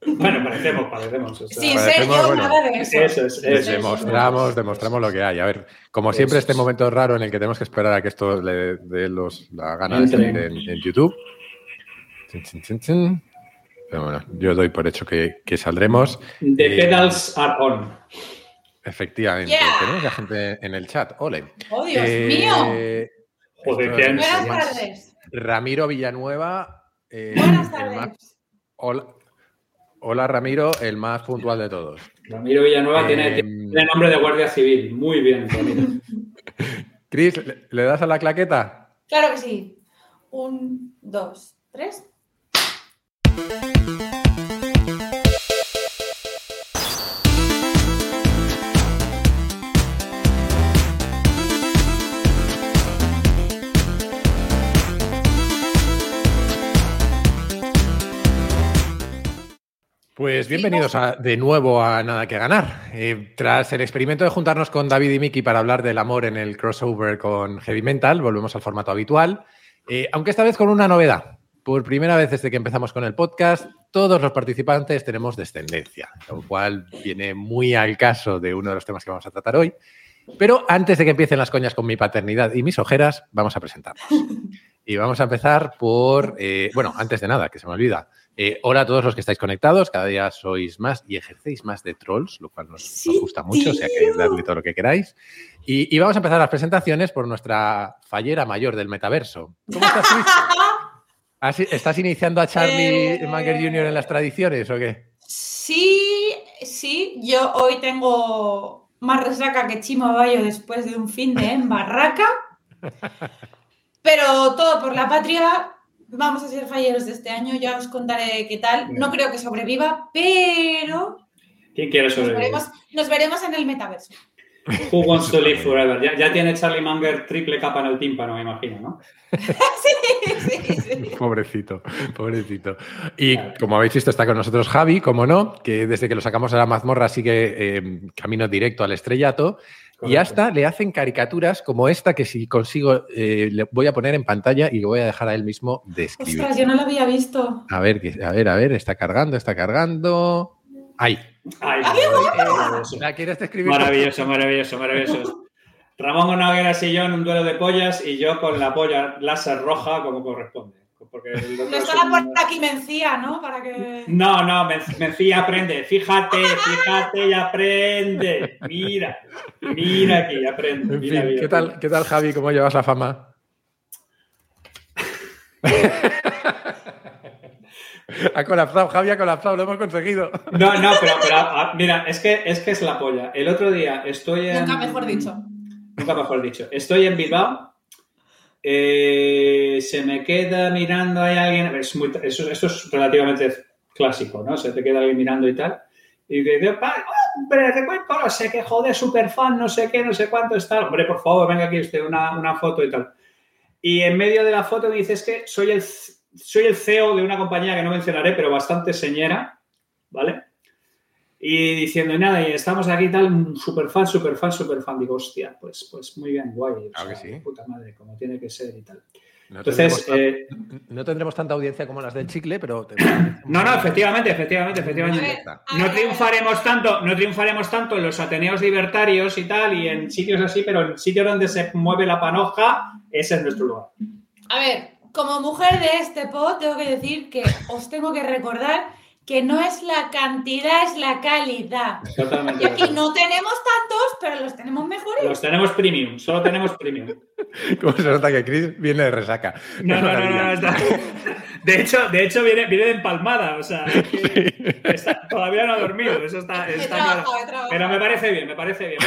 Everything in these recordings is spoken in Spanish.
Bueno, parecemos, parecemos. o sea, Sí, sé, parecemos, yo bueno, nada de eso. Eso es, eso es. Demostramos, demostramos lo que hay. A ver, como siempre, este momento raro en el que tenemos que esperar a que esto le dé los, la gana de salir en, en YouTube. Chin, chin, chin, chin. Pero bueno, yo doy por hecho que, que saldremos. The Eh, pedals are on. Efectivamente. Yeah. Tenemos ya gente en el chat. Ole. ¡Oh, Dios Eh, mío! Joder, Buenas tardes. Ramiro Villanueva. eh, Buenas tardes. hola, hola, Ramiro, el más puntual de todos. Ramiro Villanueva tiene, Eh, tiene nombre de guardia civil. Muy bien, Ramiro. Cris, ¿le- ¿le das a la claqueta? Claro que sí. Un, dos, tres. Pues bienvenidos a- de nuevo a Nada que Ganar. Eh, tras el experimento de juntarnos con David y Miki para hablar del amor en el crossover con Heavy Mental, volvemos al formato habitual, eh, aunque esta vez con una novedad. Por primera vez desde que empezamos con el podcast, todos los participantes tenemos descendencia, lo cual viene muy al caso de uno de los temas que vamos a tratar hoy. Pero antes de que empiecen las coñas con mi paternidad y mis ojeras, vamos a presentarnos. Y vamos a empezar por, eh, bueno, antes de nada, que se me olvida. Eh, hola a todos los que estáis conectados, cada día sois más y ejercéis más de trolls, lo cual nos, gusta mucho, o sea que tío. dadle todo lo que queráis. Y, y vamos a empezar las presentaciones por nuestra fallera mayor del metaverso. ¿Cómo estás, Luis? ¿Has- ¿Estás iniciando a Charlie Eh. Manger Jr. en las tradiciones o qué? Sí, sí, yo hoy tengo más resaca que Chimo Bayo después de un fin de en barraca. Pero todo por la patria. Vamos a ser falleros de este año, ya os contaré qué tal. No creo que sobreviva, pero ¿Quién quiere nos sobrevivir? veremos, nos veremos en el metaverso. Who wants to live forever? Ya, ya tiene Charlie Munger triple capa en el tímpano, me imagino, ¿no? sí, sí, sí. Pobrecito, pobrecito. Y como habéis visto, está con nosotros Javi, como no, que desde que lo sacamos a la mazmorra sigue eh, camino directo al estrellato. Y hasta le hacen caricaturas como esta que si consigo eh, le voy a poner en pantalla y lo voy a dejar a él mismo describir. Ostras, yo no lo había visto. A ver, a ver, a ver, está cargando, está cargando. Ahí. Ay, Eh, ¿La quieres describir? Maravilloso, maravilloso, maravilloso. Ramón Noguera Sillón, un duelo de pollas y yo con la polla láser roja como corresponde. Porque No es está la un- puerta aquí mencía, ¿no? Para que. No, no, Men- Mencía aprende. Fíjate, fíjate y aprende. Mira, mira aquí, aprende. En Mira, fin, mira. ¿qué tal, ¿qué tal, Javi? ¿Cómo llevas la fama? ha colapsado, Javi ha colapsado, lo hemos conseguido. No, no, pero, pero, ah, mira, es que, es que es la polla. El otro día estoy en. Nunca mejor dicho. Nunca mejor dicho. Estoy en Bilbao. Eh, se me queda mirando ahí alguien. Es muy, eso, eso es relativamente clásico, ¿no? Se te queda alguien mirando y tal. Y dice, "Pa- hombre, te cuento, no sé qué, joder, super fan, no sé qué, no sé cuánto está. Hombre, por favor, venga aquí usted una, una foto y tal. Y en medio de la foto me dices que soy el, soy el CEO de una compañía que no mencionaré, pero bastante señera, ¿vale? Y diciendo, y nada, y estamos aquí tal, super fan, super fan, super fan. Digo, hostia, pues, pues muy bien, guay. o que sea, sí. Puta madre, como tiene que ser y tal. No Entonces, tendremos, eh, tan- no tendremos tanta audiencia como las del chicle, pero... no, no, efectivamente, efectivamente, efectivamente. No triunfaremos tanto, no triunfaremos tanto en los ateneos libertarios y tal, y en sitios así, pero en sitios donde se mueve la panoja, ese es nuestro lugar. A ver, como mujer de este pod, tengo que decir que os tengo que recordar que no es la cantidad, es la calidad. Totalmente. Y aquí no tenemos tantos, pero los tenemos mejores. Los tenemos premium, solo tenemos premium. ¿Cómo se nota que Chris viene de resaca? No, no, no, no, no, está- De hecho, de hecho viene, viene de empalmada, o sea, es que está- todavía no ha dormido, eso está, está claro. trabajado, he trabajado. Pero me parece bien, me parece bien.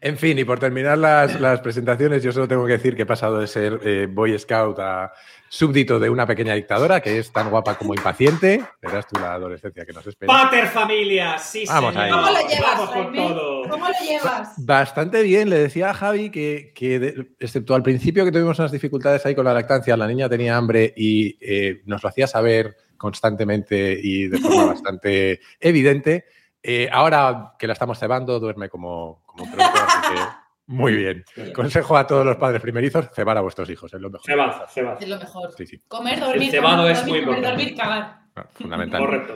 En fin, y por terminar las, las presentaciones, yo solo tengo que decir que he pasado de ser eh, Boy Scout a súbdito de una pequeña dictadora que es tan guapa como impaciente. Verás tú la adolescencia que nos espera. Pater familia, sí, Vamos señor. ¿Cómo lo llevas, Vamos todo. ¿Cómo lo llevas? Bastante bien, le decía a Javi que, que de- excepto al principio que tuvimos unas dificultades ahí con la lactancia, la niña tenía hambre y eh, nos lo hacía saber constantemente y de forma bastante evidente. Eh, ahora que la estamos cebando, duerme como, como un tronco, así que Muy bien. Consejo a todos los padres primerizos, cebar a vuestros hijos, es lo mejor. Cebado, cebado. Es lo mejor. Sí, sí. Comer, dormir, El cebado comer, es dormir, muy comer, dormir, cagar. Fundamental. Correcto.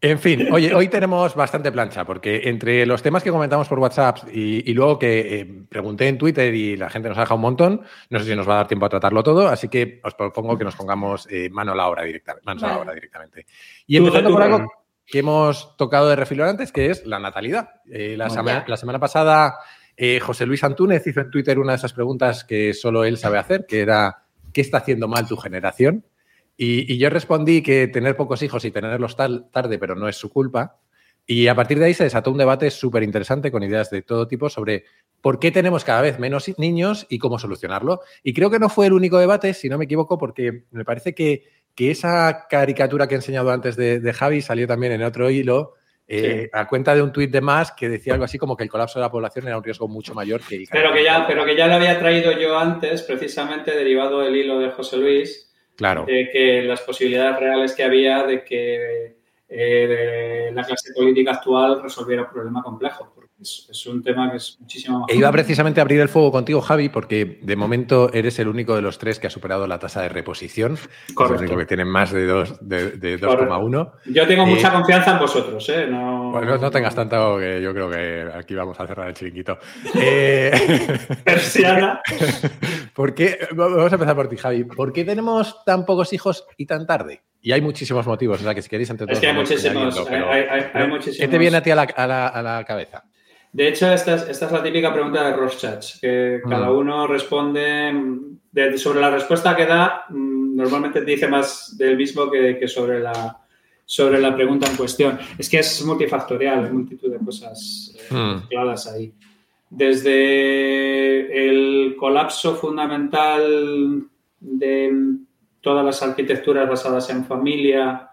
En fin, oye, hoy tenemos bastante plancha, porque entre los temas que comentamos por WhatsApp y, y luego que eh, pregunté en Twitter y la gente nos ha dejado un montón, no sé si nos va a dar tiempo a tratarlo todo, así que os propongo que nos pongamos eh, mano a la obra directamente. Manos a la obra directamente. Y empezando por algo. Que hemos tocado de refilón antes, que es la natalidad. Eh, la, semana, la semana pasada, eh, José Luis Antúnez hizo en Twitter una de esas preguntas que solo él sabe hacer, que era, ¿qué está haciendo mal tu generación? Y, y yo respondí que tener pocos hijos y tenerlos tal, tarde, pero no es su culpa. Y a partir de ahí se desató un debate súper interesante con ideas de todo tipo sobre por qué tenemos cada vez menos niños y cómo solucionarlo. Y creo que no fue el único debate, si no me equivoco, porque me parece que, que esa caricatura que he enseñado antes de, de Javi salió también en otro hilo, eh, a cuenta de un tuit de más que decía algo así como que el colapso de la población era un riesgo mucho mayor que el Pero que ya, pero que ya lo había traído yo antes, precisamente derivado del hilo de José Luis, Claro. de que las posibilidades reales que había de que eh, la clase política actual resolviera un problema complejo, porque es, es un tema que es muchísimo más. E iba precisamente a abrir el fuego contigo, Javi, porque de momento eres el único de los tres que ha superado la tasa de reposición. Es el Correcto. único que tiene más de dos- de, de. 2,1. Yo tengo Eh, mucha confianza en vosotros, ¿eh? No, Bueno, no tengas tanto que yo creo que aquí vamos a cerrar el chiringuito. Eh, Persiana. ¿Por qué? Vamos a empezar por ti, Javi. ¿Por qué tenemos tan pocos hijos y tan tarde? Y hay muchísimos motivos, o sea que si queréis entre todos. Es que hay muchísimos. Hay, pero- hay- hay- hay pero muchísimos. ¿Qué te viene a ti a la, a la- a la cabeza? De hecho, esta es, esta es la típica pregunta de Rorschach, que Mm. cada uno responde mm, de- sobre la respuesta que da, mm, normalmente dice más del mismo que, que sobre, la, sobre la pregunta en cuestión. Es que es multifactorial, hay multitud de cosas eh, Mm. mezcladas ahí. Desde el colapso fundamental de todas las arquitecturas basadas en familia,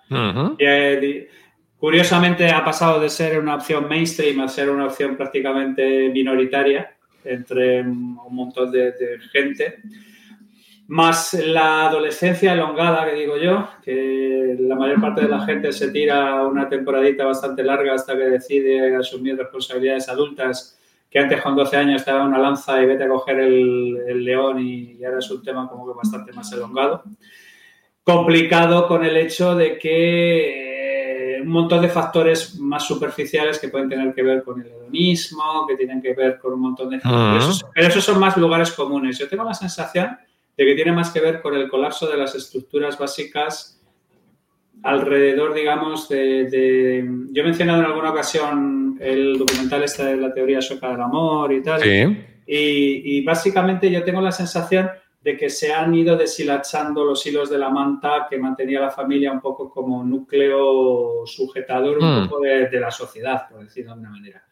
curiosamente ha pasado de ser una opción mainstream a ser una opción prácticamente minoritaria entre un montón de, gente. Más la adolescencia elongada, que digo yo, que la mayor parte de la gente se tira una temporadita bastante larga hasta que decide asumir responsabilidades adultas, que antes con 12 años te daba una lanza y vete a coger el, león y, y ahora es un tema como que bastante más elongado complicado con el hecho de que un montón de factores más superficiales que pueden tener que ver con el hedonismo, que tienen que ver con un montón de... pero, esos, pero esos son más lugares comunes. Yo tengo la sensación de que tiene más que ver con el colapso de las estructuras básicas alrededor, digamos, de... de- yo he mencionado en alguna ocasión el documental este de la teoría sueca del amor y tal. Sí. Y, y básicamente yo tengo la sensación de que se han ido deshilachando los hilos de la manta que mantenía la familia un poco como núcleo sujetador un Mm. poco de, de la sociedad, por decirlo de alguna manera.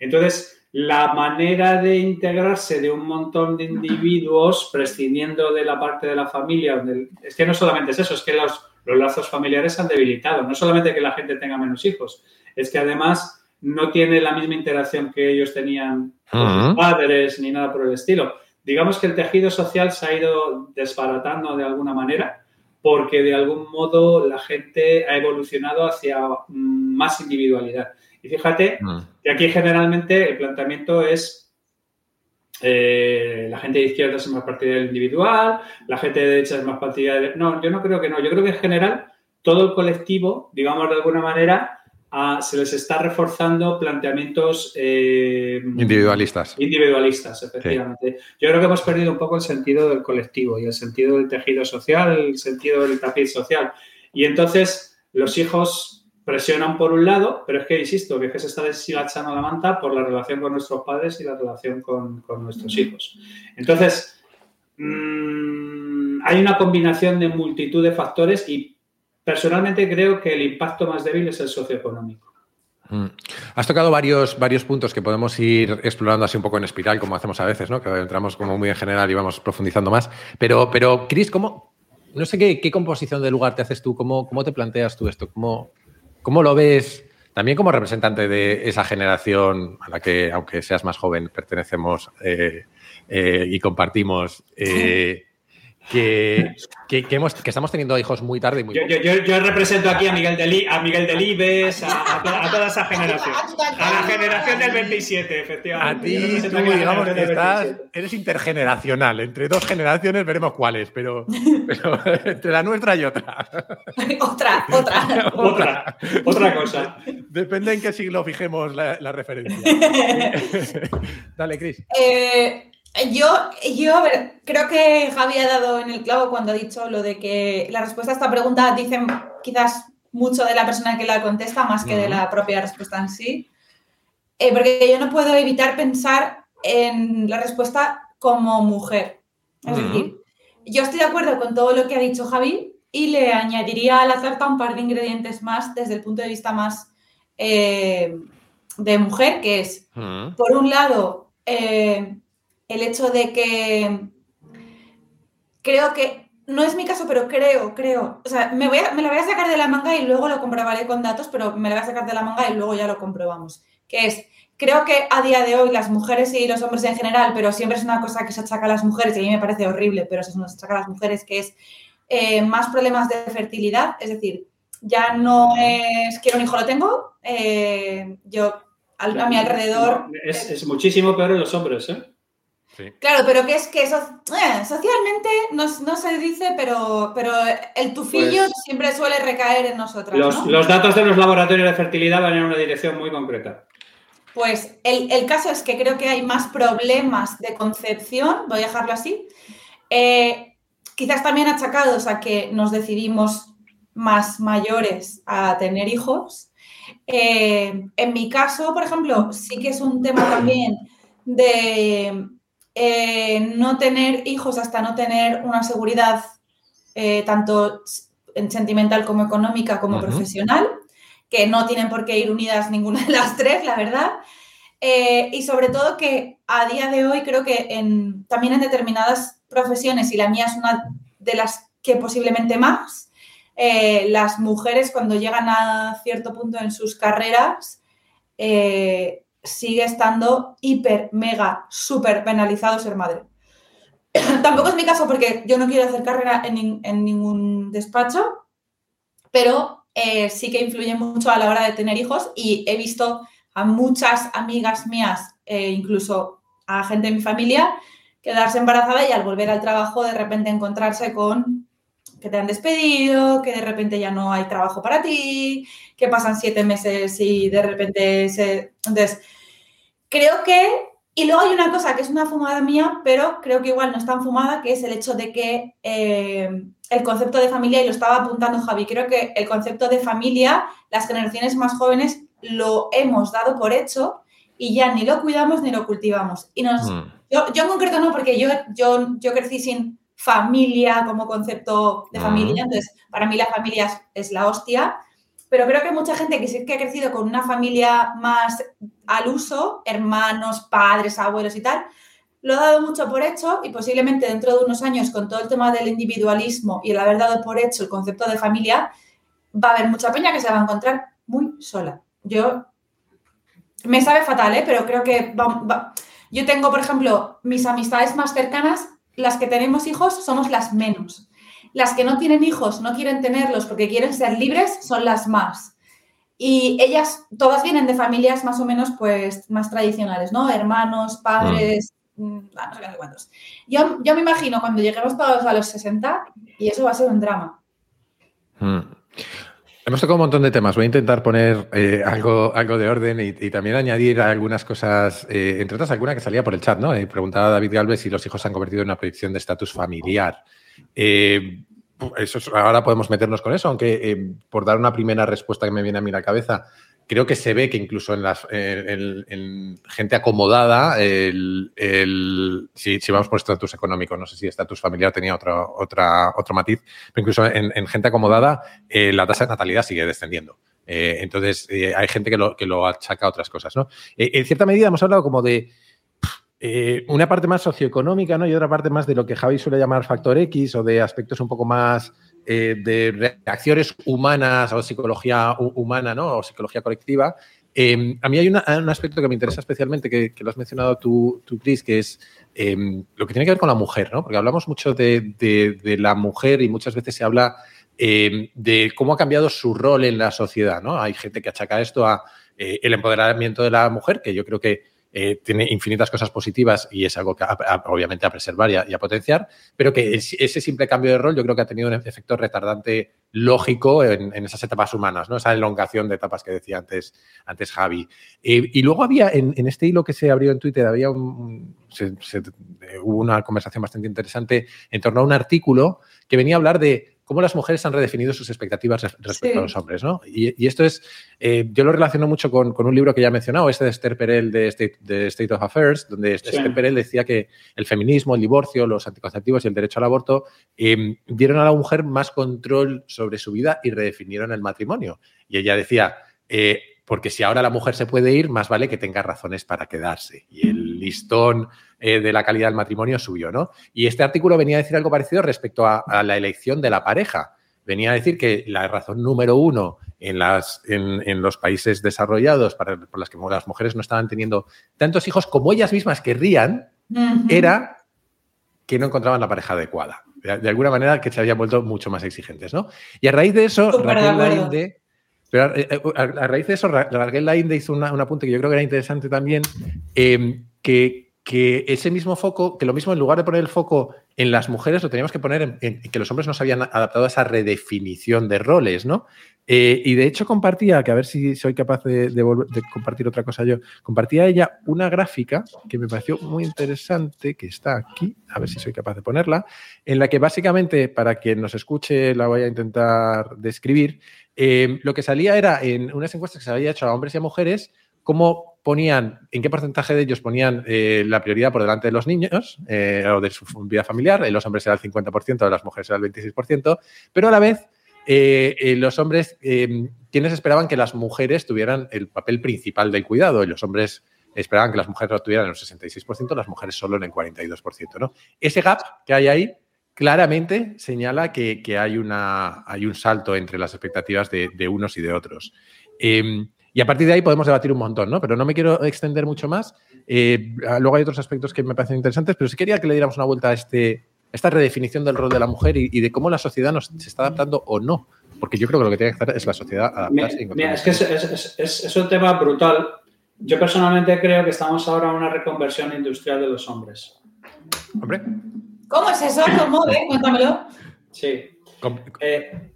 Entonces, la manera de integrarse de un montón de individuos, prescindiendo de la parte de la familia, donde- es que no solamente es eso, es que los, los lazos familiares se han debilitado. No solamente que la gente tenga menos hijos, es que además no tiene la misma interacción que ellos tenían con sus Ujú. padres ni nada por el estilo. Digamos que el tejido social se ha ido desbaratando de alguna manera porque de algún modo la gente ha evolucionado hacia mm, más individualidad. Y fíjate Mm. que aquí generalmente el planteamiento es eh, la gente de izquierda es más partidaria del individual, la gente de derecha es más partidaria del... No, yo no creo que no. Yo creo que en general todo el colectivo, digamos de alguna manera, se les está reforzando planteamientos eh, Individualistas. individualistas, efectivamente. Yo creo que hemos perdido un poco el sentido del colectivo y el sentido del tejido social, el sentido del tapiz social. Y entonces los hijos presionan por un lado, pero es que, insisto, que, es que se está deshilachando la manta por la relación con nuestros padres y la relación con, con nuestros hijos. Entonces, mmm, hay una combinación de multitud de factores y personalmente creo que el impacto más débil es el socioeconómico. Mm. Has tocado varios, varios puntos que podemos ir explorando así un poco en espiral, como hacemos a veces, ¿no? Que entramos como muy en general y vamos profundizando más. Pero, pero Chris, ¿cómo? No sé qué, qué composición de lugar te haces tú, cómo, cómo te planteas tú esto, cómo, cómo lo ves también como representante de esa generación a la que, aunque seas más joven, pertenecemos eh, eh, y compartimos. eh, que, que, hemos, que, estamos teniendo hijos muy tarde y muy yo, yo, yo, represento aquí a Miguel, a Miguel Delibes, a, a, toda esa generación. A la generación del 27, efectivamente. A ti, tú, digamos que estás, eres intergeneracional. Entre dos generaciones veremos cuáles, pero, pero entre la nuestra y otra. otra, otra. otra. Otra cosa. Depende en qué siglo fijemos la, la referencia. Dale, Cris. Eh, yo, yo creo que Javi ha dado en el clavo cuando ha dicho lo de que la respuesta a esta pregunta dice quizás mucho de la persona que la contesta más que de la propia respuesta en sí. Eh, porque yo no puedo evitar pensar en la respuesta como mujer. Es decir, yo estoy de acuerdo con todo lo que ha dicho Javi y le añadiría a la tarta un par de ingredientes más desde el punto de vista más eh, de mujer, que es, por un lado, eh, el hecho de que creo que, no es mi caso, pero creo, creo, o sea, me, voy me la voy a sacar de la manga y luego lo comprobaré con datos, pero me la voy a sacar de la manga y luego ya lo comprobamos, que es, creo que a día de hoy las mujeres y los hombres en general, pero siempre es una cosa que se achaca a las mujeres y a mí me parece horrible, pero se nos achaca a las mujeres, que es eh, más problemas de fertilidad, es decir, ya no es quiero un hijo, lo tengo, eh, yo a, mi alrededor... Es, es muchísimo peor en los hombres, ¿eh? Claro, pero que es que eso, eh, socialmente no, se dice, pero, pero el tufillo pues siempre suele recaer en nosotros. Los, datos de los laboratorios de fertilidad van en una dirección muy concreta. Pues el, caso es que creo que hay más problemas de concepción, voy a dejarlo así, eh, quizás también achacados a que nos decidimos más mayores a tener hijos. Eh, en mi caso, por ejemplo, sí que es un tema también de eh, no tener hijos hasta no tener una seguridad eh, tanto sentimental como económica como profesional, que no tienen por qué ir unidas ninguna de las tres, la verdad. Eh, y sobre todo que a día de hoy creo que en, también en determinadas profesiones, y la mía es una de las que posiblemente más, las mujeres cuando llegan a cierto punto en sus carreras, sigue estando hiper, mega, súper penalizado ser madre. Tampoco es mi caso porque yo no quiero hacer carrera en, ningún despacho, pero eh, sí que influye mucho a la hora de tener hijos y he visto a muchas amigas mías, e incluso a gente de mi familia, quedarse embarazada y al volver al trabajo de repente encontrarse con que te han despedido, que de repente ya no hay trabajo para ti, que pasan siete meses y de repente se... creo que, y luego hay una cosa que es una fumada mía, pero creo que igual no es tan fumada, que es el hecho de que eh, el concepto de familia, y lo estaba apuntando Javi, creo que el concepto de familia, las generaciones más jóvenes lo hemos dado por hecho y ya ni lo cuidamos ni lo cultivamos. Y nos, mm. yo, yo, en concreto no, porque yo, yo, yo crecí sin familia como concepto de familia, mm. entonces para mí la familia es, es la hostia, pero creo que mucha gente que sí que ha crecido con una familia más al uso, hermanos, padres, abuelos y tal, lo ha dado mucho por hecho y posiblemente dentro de unos años con todo el tema del individualismo y el haber dado por hecho el concepto de familia, va a haber mucha peña que se va a encontrar muy sola. Yo me sabe fatal, ¿eh? pero creo que yo tengo, por ejemplo, mis amistades más cercanas, las que tenemos hijos somos las menos. Las que no tienen hijos, no quieren tenerlos porque quieren ser libres, son las más. Y ellas, todas vienen de familias más o menos, pues, más tradicionales, ¿no? Hermanos, padres, mm. Mm, no sé cuántos. Yo, yo me imagino cuando lleguemos todos a los 60 y eso va a ser un drama. Mm. Hemos tocado un montón de temas. Voy a intentar poner eh, algo, algo de orden y, también añadir algunas cosas, eh, entre otras alguna que salía por el chat, ¿no? Eh, preguntaba David Galvez si los hijos se han convertido en una proyección de estatus familiar. Eh, eso, ahora podemos meternos con eso, aunque eh, por dar una primera respuesta que me viene a mí la cabeza, creo que se ve que incluso en, las, en, gente acomodada, si, vamos por estatus económico, no sé si estatus familiar tenía otra, otra, otro matiz, pero incluso en, gente acomodada, eh, la tasa de natalidad sigue descendiendo. entonces, hay gente que lo, que achaca a otras cosas. ¿no? en cierta medida hemos hablado como de eh, una parte más socioeconómica, ¿no? Y otra parte más de lo que Javi suele llamar factor X o de aspectos un poco más eh, de reacciones humanas o psicología humana, ¿no? O psicología colectiva, Em, a mí hay un aspecto que me interesa especialmente, que, lo has mencionado tú, tú Chris, que es em, lo que tiene que ver con la mujer, ¿no? Porque hablamos mucho de, la mujer y muchas veces se habla em, de cómo ha cambiado su rol en la sociedad, ¿no? Hay gente que achaca esto a eh, el empoderamiento de la mujer, que yo creo que eh, tiene infinitas cosas positivas y es algo que obviamente a preservar y a, potenciar, pero que ese simple cambio de rol yo creo que ha tenido un efecto retardante lógico en, esas etapas humanas, ¿no? esa elongación de etapas que decía antes, antes Javi. Eh, y luego había, en, este hilo que se abrió en Twitter, había un, hubo una conversación bastante interesante en torno a un artículo que venía a hablar de cómo las mujeres han redefinido sus expectativas respecto a los hombres, ¿no? Y, esto es, eh, yo lo relaciono mucho con, un libro que ya he mencionado, este de Esther Perel de State, of Affairs, donde Esther Perel decía que el feminismo, el divorcio, los anticonceptivos y el derecho al aborto em, dieron a la mujer más control sobre su vida y redefinieron el matrimonio. Y ella decía, eh, porque si ahora la mujer se puede ir, más vale que tenga razones para quedarse. Y el listón eh, de la calidad del matrimonio suyo, ¿no? Y este artículo venía a decir algo parecido respecto a, la elección de la pareja. Venía a decir que la razón número uno en, las, en, los países desarrollados para, por las que las mujeres no estaban teniendo tantos hijos como ellas mismas querrían era que no encontraban la pareja adecuada. De, alguna manera que se habían vuelto mucho más exigentes, ¿no? Y a raíz de eso, Raquel Lainde... Pero eh, eh, a, raíz de eso, Raquel Lainde hizo un apunte que yo creo que era interesante también, que, que ese mismo foco, que lo mismo en lugar de poner el foco en las mujeres, lo teníamos que poner en, que los hombres no se habían adaptado a esa redefinición de roles, ¿no? Eh, y de hecho compartía, que a ver si soy capaz de, compartir otra cosa yo, compartía ella una gráfica que me pareció muy interesante, que está aquí, a ver si soy capaz de ponerla, en la que básicamente, para quien nos escuche, la voy a intentar describir, eh, lo que salía era en unas encuestas que se había hecho a hombres y a mujeres, cómo ponían, en qué porcentaje de ellos ponían eh, la prioridad por delante de los niños eh, o de su vida familiar. Los hombres era el 50%, las mujeres era el 26%, pero a la vez eh, los hombres, quienes esperaban que las mujeres tuvieran el papel principal del cuidado y los hombres esperaban que las mujeres lo tuvieran en el 66%, las mujeres solo en el 42%. ¿no? Ese gap que hay ahí claramente señala que, hay, una, hay un salto entre las expectativas de, de unos y de otros. Em, y a partir de ahí podemos debatir un montón, ¿no? Pero no me quiero extender mucho más. Eh, luego hay otros aspectos que me parecen interesantes, pero sí quería que le diéramos una vuelta a este, esta redefinición del rol de la mujer y, de cómo la sociedad nos, se está adaptando o no. Porque yo creo que lo que tiene que hacer es la sociedad adaptarse. Mira, es que es, un tema brutal. Yo personalmente creo que estamos ahora en una reconversión industrial de los hombres. Hombre. ¿Cómo es eso? ¿Cómo? Eh? Cuéntamelo. Sí. Eh,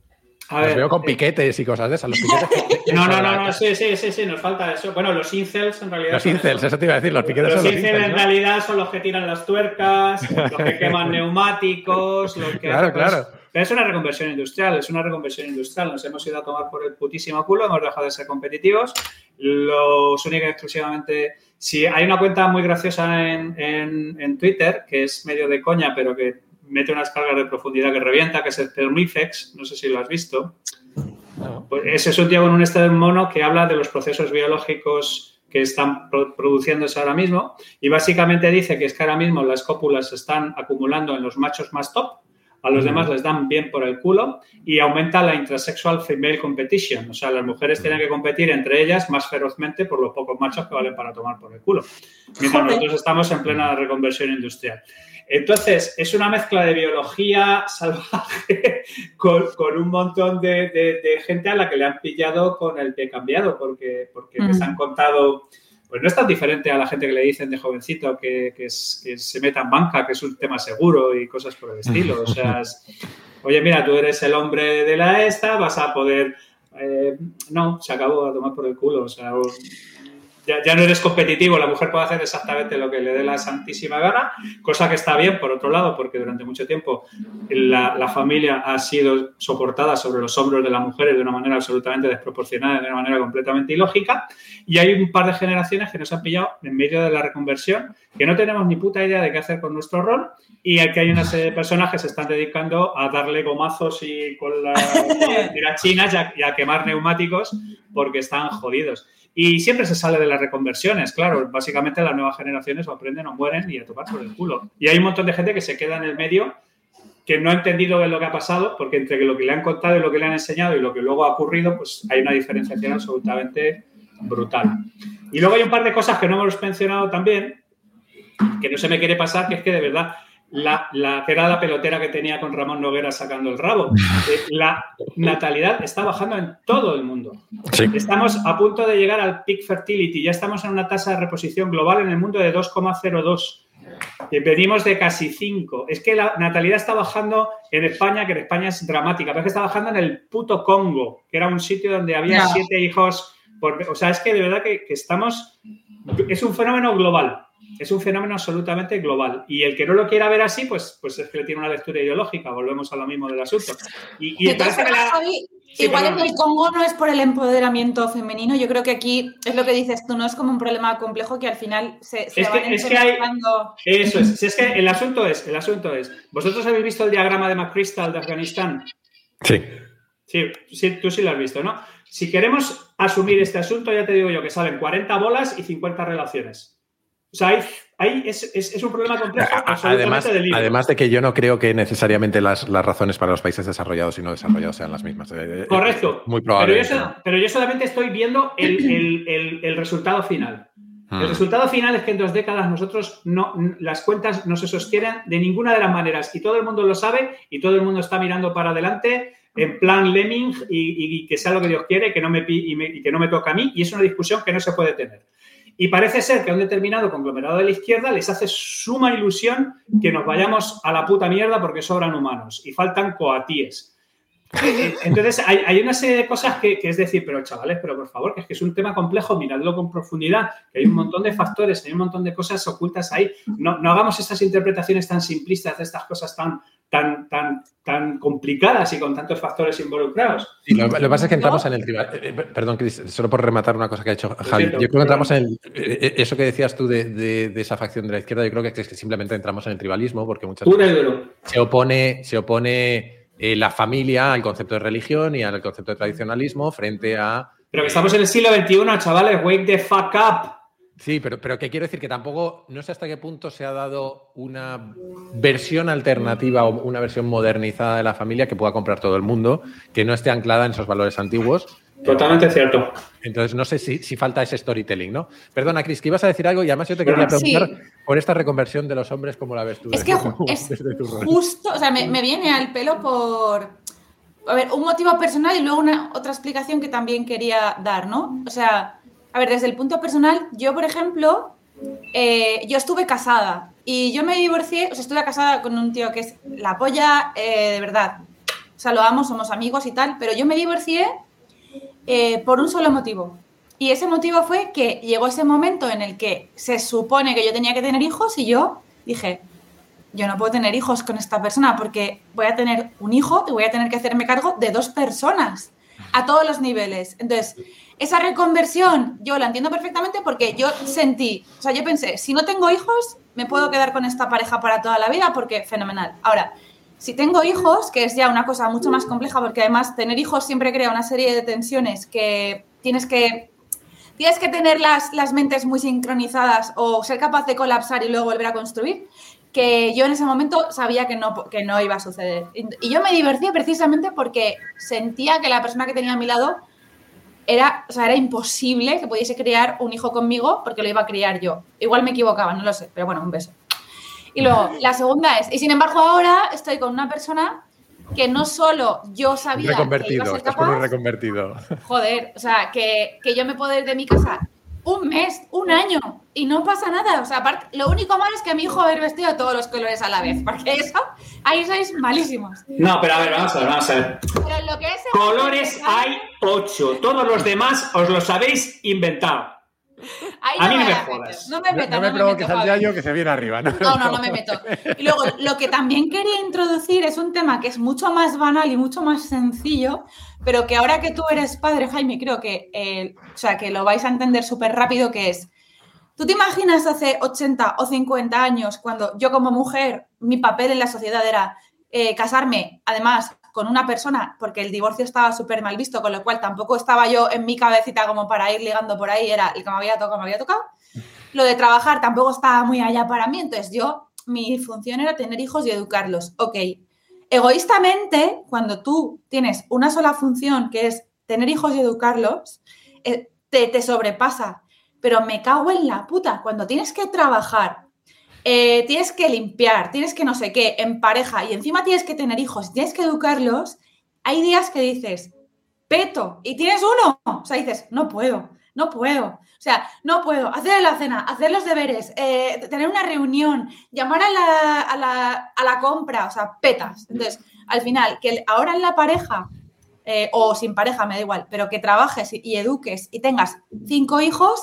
a veo con eh, piquetes y cosas de esas. Los piquetes no, no, no, no, sí, sí, sí, sí, nos falta eso. Bueno, los incels en realidad. Los incels, eso te iba a decir, los piquetes los son los incels. en realidad son los que tiran las tuercas, los que queman neumáticos, los que. Claro, pues, claro. Pero es una reconversión industrial, es una reconversión industrial. Nos hemos ido a tomar por el putísimo culo, hemos dejado de ser competitivos. Los únicos exclusivamente. Si hay una cuenta muy graciosa en, en, en Twitter, que es medio de coña, pero que mete unas cargas de profundidad que revienta, que es el Thermifex, no sé si lo has visto. Pues ese es un tío con un estado en mono que habla de los procesos biológicos que están produciéndose ahora mismo y básicamente dice que es que ahora mismo las cópulas se están acumulando en los machos más top, a los demás les dan bien por el culo y aumenta la intrasexual female competition. O sea, las mujeres tienen que competir entre ellas más ferozmente por los pocos machos que valen para tomar por el culo. Mientras nosotros estamos en plena reconversión industrial. Entonces, es una mezcla de biología salvaje con, un montón de, gente a la que le han pillado con el pie cambiado, porque, porque les han contado, pues no es tan diferente a la gente que le dicen de jovencito que, se meta en banca, que es un tema seguro y cosas por el estilo. O sea, oye, mira, tú eres el hombre de la esta, vas a poder... Eh, no, se acabó a tomar por el culo. O sea, ya, no eres competitivo, la mujer puede hacer exactamente lo que le dé la santísima gana, cosa que está bien, por otro lado, porque durante mucho tiempo la, familia ha sido soportada sobre los hombros de las mujeres de una manera absolutamente desproporcionada, de una manera completamente ilógica, y hay un par de generaciones que nos han pillado en medio de la reconversión, que no tenemos ni puta idea de qué hacer con nuestro rol, y que hay una serie de personas que se están dedicando a darle gomazos y con las tirachinas y a quemar neumáticos porque están jodidos. Y siempre se sale de las reconversiones, claro. Básicamente las nuevas generaciones o aprenden o mueren y a tocar por el culo. Y hay un montón de gente que se queda en el medio que no ha entendido lo que ha pasado, porque entre lo que le han contado y lo que le han enseñado y lo que luego ha ocurrido, pues hay una diferenciación absolutamente brutal. Y luego hay un par de cosas que no hemos mencionado también, que no se me quiere pasar, que es que de verdad la, la, que era la pelotera que tenía con Ramón Noguera sacando el rabo. Eh, la natalidad está bajando en todo el mundo. Sí. Estamos a punto de llegar al peak fertility. Ya estamos en una tasa de reposición global en el mundo de 2,02. Venimos de casi 5. Es que la natalidad está bajando en España, que en España es dramática, pero es que está bajando en el puto Congo, que era un sitio donde había No. siete hijos. Por, o sea, es que de verdad que, que estamos. Es un fenómeno global. Es un fenómeno absolutamente global. Y el que no lo quiera ver así, pues, pues es que le tiene una lectura ideológica. Volvemos a lo mismo del asunto. Y, y De todas parece que formas, la- Javi, Sí, igual en el Congo no es por el empoderamiento femenino. Yo creo que aquí es lo que dices tú, no es como un problema complejo que al final se, se Es que- van es que hay-. Eso es. Si es que el asunto es, el asunto es. ¿Vosotros habéis visto el diagrama de McChrystal de Afganistán? Sí. Sí, sí, tú sí lo has visto, ¿no? Si queremos asumir este asunto, ya te digo yo que salen 40 bolas y 50 relaciones. O sea, hay, hay- es, es- es un problema complejo Además, además de que yo no creo que necesariamente las, las razones para los países desarrollados y no desarrollados sean las mismas. Eh, eh, Correcto. Muy pero, probable. yo pero yo solamente estoy viendo el, el- el- el resultado final. El resultado final es que en dos décadas nosotros no, las cuentas no se sostienen de ninguna de las maneras y todo el mundo lo sabe y todo el mundo está mirando para adelante en plan lemming y, que sea lo que Dios quiere que no me, y, y que no me toca a mí y es una discusión que no se puede tener. Y parece ser que a un determinado conglomerado de la izquierda les hace suma ilusión que nos vayamos a la puta mierda porque sobran humanos y faltan coatíes. Entonces, hay, hay una serie de cosas que, que es decir, pero chavales, pero por favor, que es que es un tema complejo, miradlo con profundidad, que hay un montón de factores, hay un montón de cosas ocultas ahí. No, no hagamos estas interpretaciones tan simplistas de estas cosas tan, tan, tan, tan complicadas y con tantos factores involucrados. Lo, lo que pasa es que entramos No. en el tribal. eh, eh, perdón, Cris, solo por rematar una cosa que ha hecho Javi. siento, Yo creo que entramos en el, eh, eso que decías tú de, de- de esa facción de la izquierda. Yo creo que es que simplemente entramos en el tribalismo porque muchas veces se opone, se opone eh, la familia al concepto de religión y al concepto de tradicionalismo frente a. Pero que estamos en el siglo XXI, chavales, wake the fuck up. Sí, pero, pero que quiero decir que tampoco, no sé hasta qué punto se ha dado una versión alternativa o una versión modernizada de la familia que pueda comprar todo el mundo, que no esté anclada en esos valores antiguos. Totalmente cierto. Entonces, no sé si, si falta ese storytelling, ¿no? Perdona, Cris, que ibas a decir algo y además yo te quería preguntar sí. por esta reconversión de los hombres, ¿cómo la ves tú? Es que es tu rol? justo, o sea, me, me viene al pelo por, a ver, un motivo personal y luego una otra explicación que también quería dar, ¿no? O sea, a ver, desde el punto personal, yo, por ejemplo, eh, yo estuve casada y yo me divorcié, o sea, estuve casada con un tío que es la polla, eh, de verdad. O sea, lo amo, somos amigos y tal, pero yo me divorcié eh, por un solo motivo. Y ese motivo fue que llegó ese momento en el que se supone que yo tenía que tener hijos y yo dije, yo no puedo tener hijos con esta persona porque voy a tener un hijo y voy a tener que hacerme cargo de dos personas a todos los niveles. Entonces, esa reconversión yo la entiendo perfectamente porque yo sentí, o sea, yo pensé, si no tengo hijos, me puedo quedar con esta pareja para toda la vida porque fenomenal. Ahora, si tengo hijos, que es ya una cosa mucho más compleja porque además tener hijos siempre crea una serie de tensiones que tienes que tienes que tener las, las mentes muy sincronizadas o ser capaz de colapsar y luego volver a construir, que yo en ese momento sabía que no, que no iba a suceder. Y yo me divertí precisamente porque sentía que la persona que tenía a mi lado era, o sea, era imposible que pudiese criar un hijo conmigo porque lo iba a criar yo. Igual me equivocaba, no lo sé, pero bueno, un beso. Y luego, la segunda es, y sin embargo ahora estoy con una persona que no solo yo sabía que iba a Reconvertido, ser un capaz, reconvertido. Joder, o sea, que, que yo me puedo ir de mi casa un mes, un año, y no pasa nada. O sea, aparte, lo único malo es que mi hijo va a ir vestido todos los colores a la vez, porque eso, ahí sois malísimos. No, pero a ver, vamos a ver, vamos a ver. Pero en lo que es... Colores hay ocho. Todos los demás os los habéis inventado. Ahí a mí no me me jodas. No me No, metas, no me no me provoques meto, al yayo que se viene arriba, ¿no? No, no, no me meto. Y luego, lo que también quería introducir es un tema que es mucho más banal y mucho más sencillo, pero que ahora que tú eres padre, Jaime, creo que, eh, o sea, que lo vais a entender súper rápido, que es, ¿tú te imaginas hace 80 o 50 años cuando yo como mujer, mi papel en la sociedad era eh, casarme, además, con una persona, porque el divorcio estaba súper mal visto, con lo cual tampoco estaba yo en mi cabecita como para ir ligando por ahí, era el que me había tocado, me había tocado. Lo de trabajar tampoco estaba muy allá para mí, entonces yo, mi función era tener hijos y educarlos. Ok, egoístamente, cuando tú tienes una sola función, que es tener hijos y educarlos, eh, te, te sobrepasa. Pero me cago en la puta. Cuando tienes que trabajar, eh, tienes que limpiar, tienes que no sé qué, en pareja, y encima tienes que tener hijos, tienes que educarlos, hay días que dices, peto, y tienes uno. O sea, dices, no puedo, no puedo. O sea, no puedo hacer la cena, hacer los deberes, eh, tener una reunión, llamar a la, a, la, a la, compra, o sea, petas. Entonces, al final, que ahora en la pareja, eh, o sin pareja, me da igual, pero que trabajes y, y eduques y tengas cinco hijos,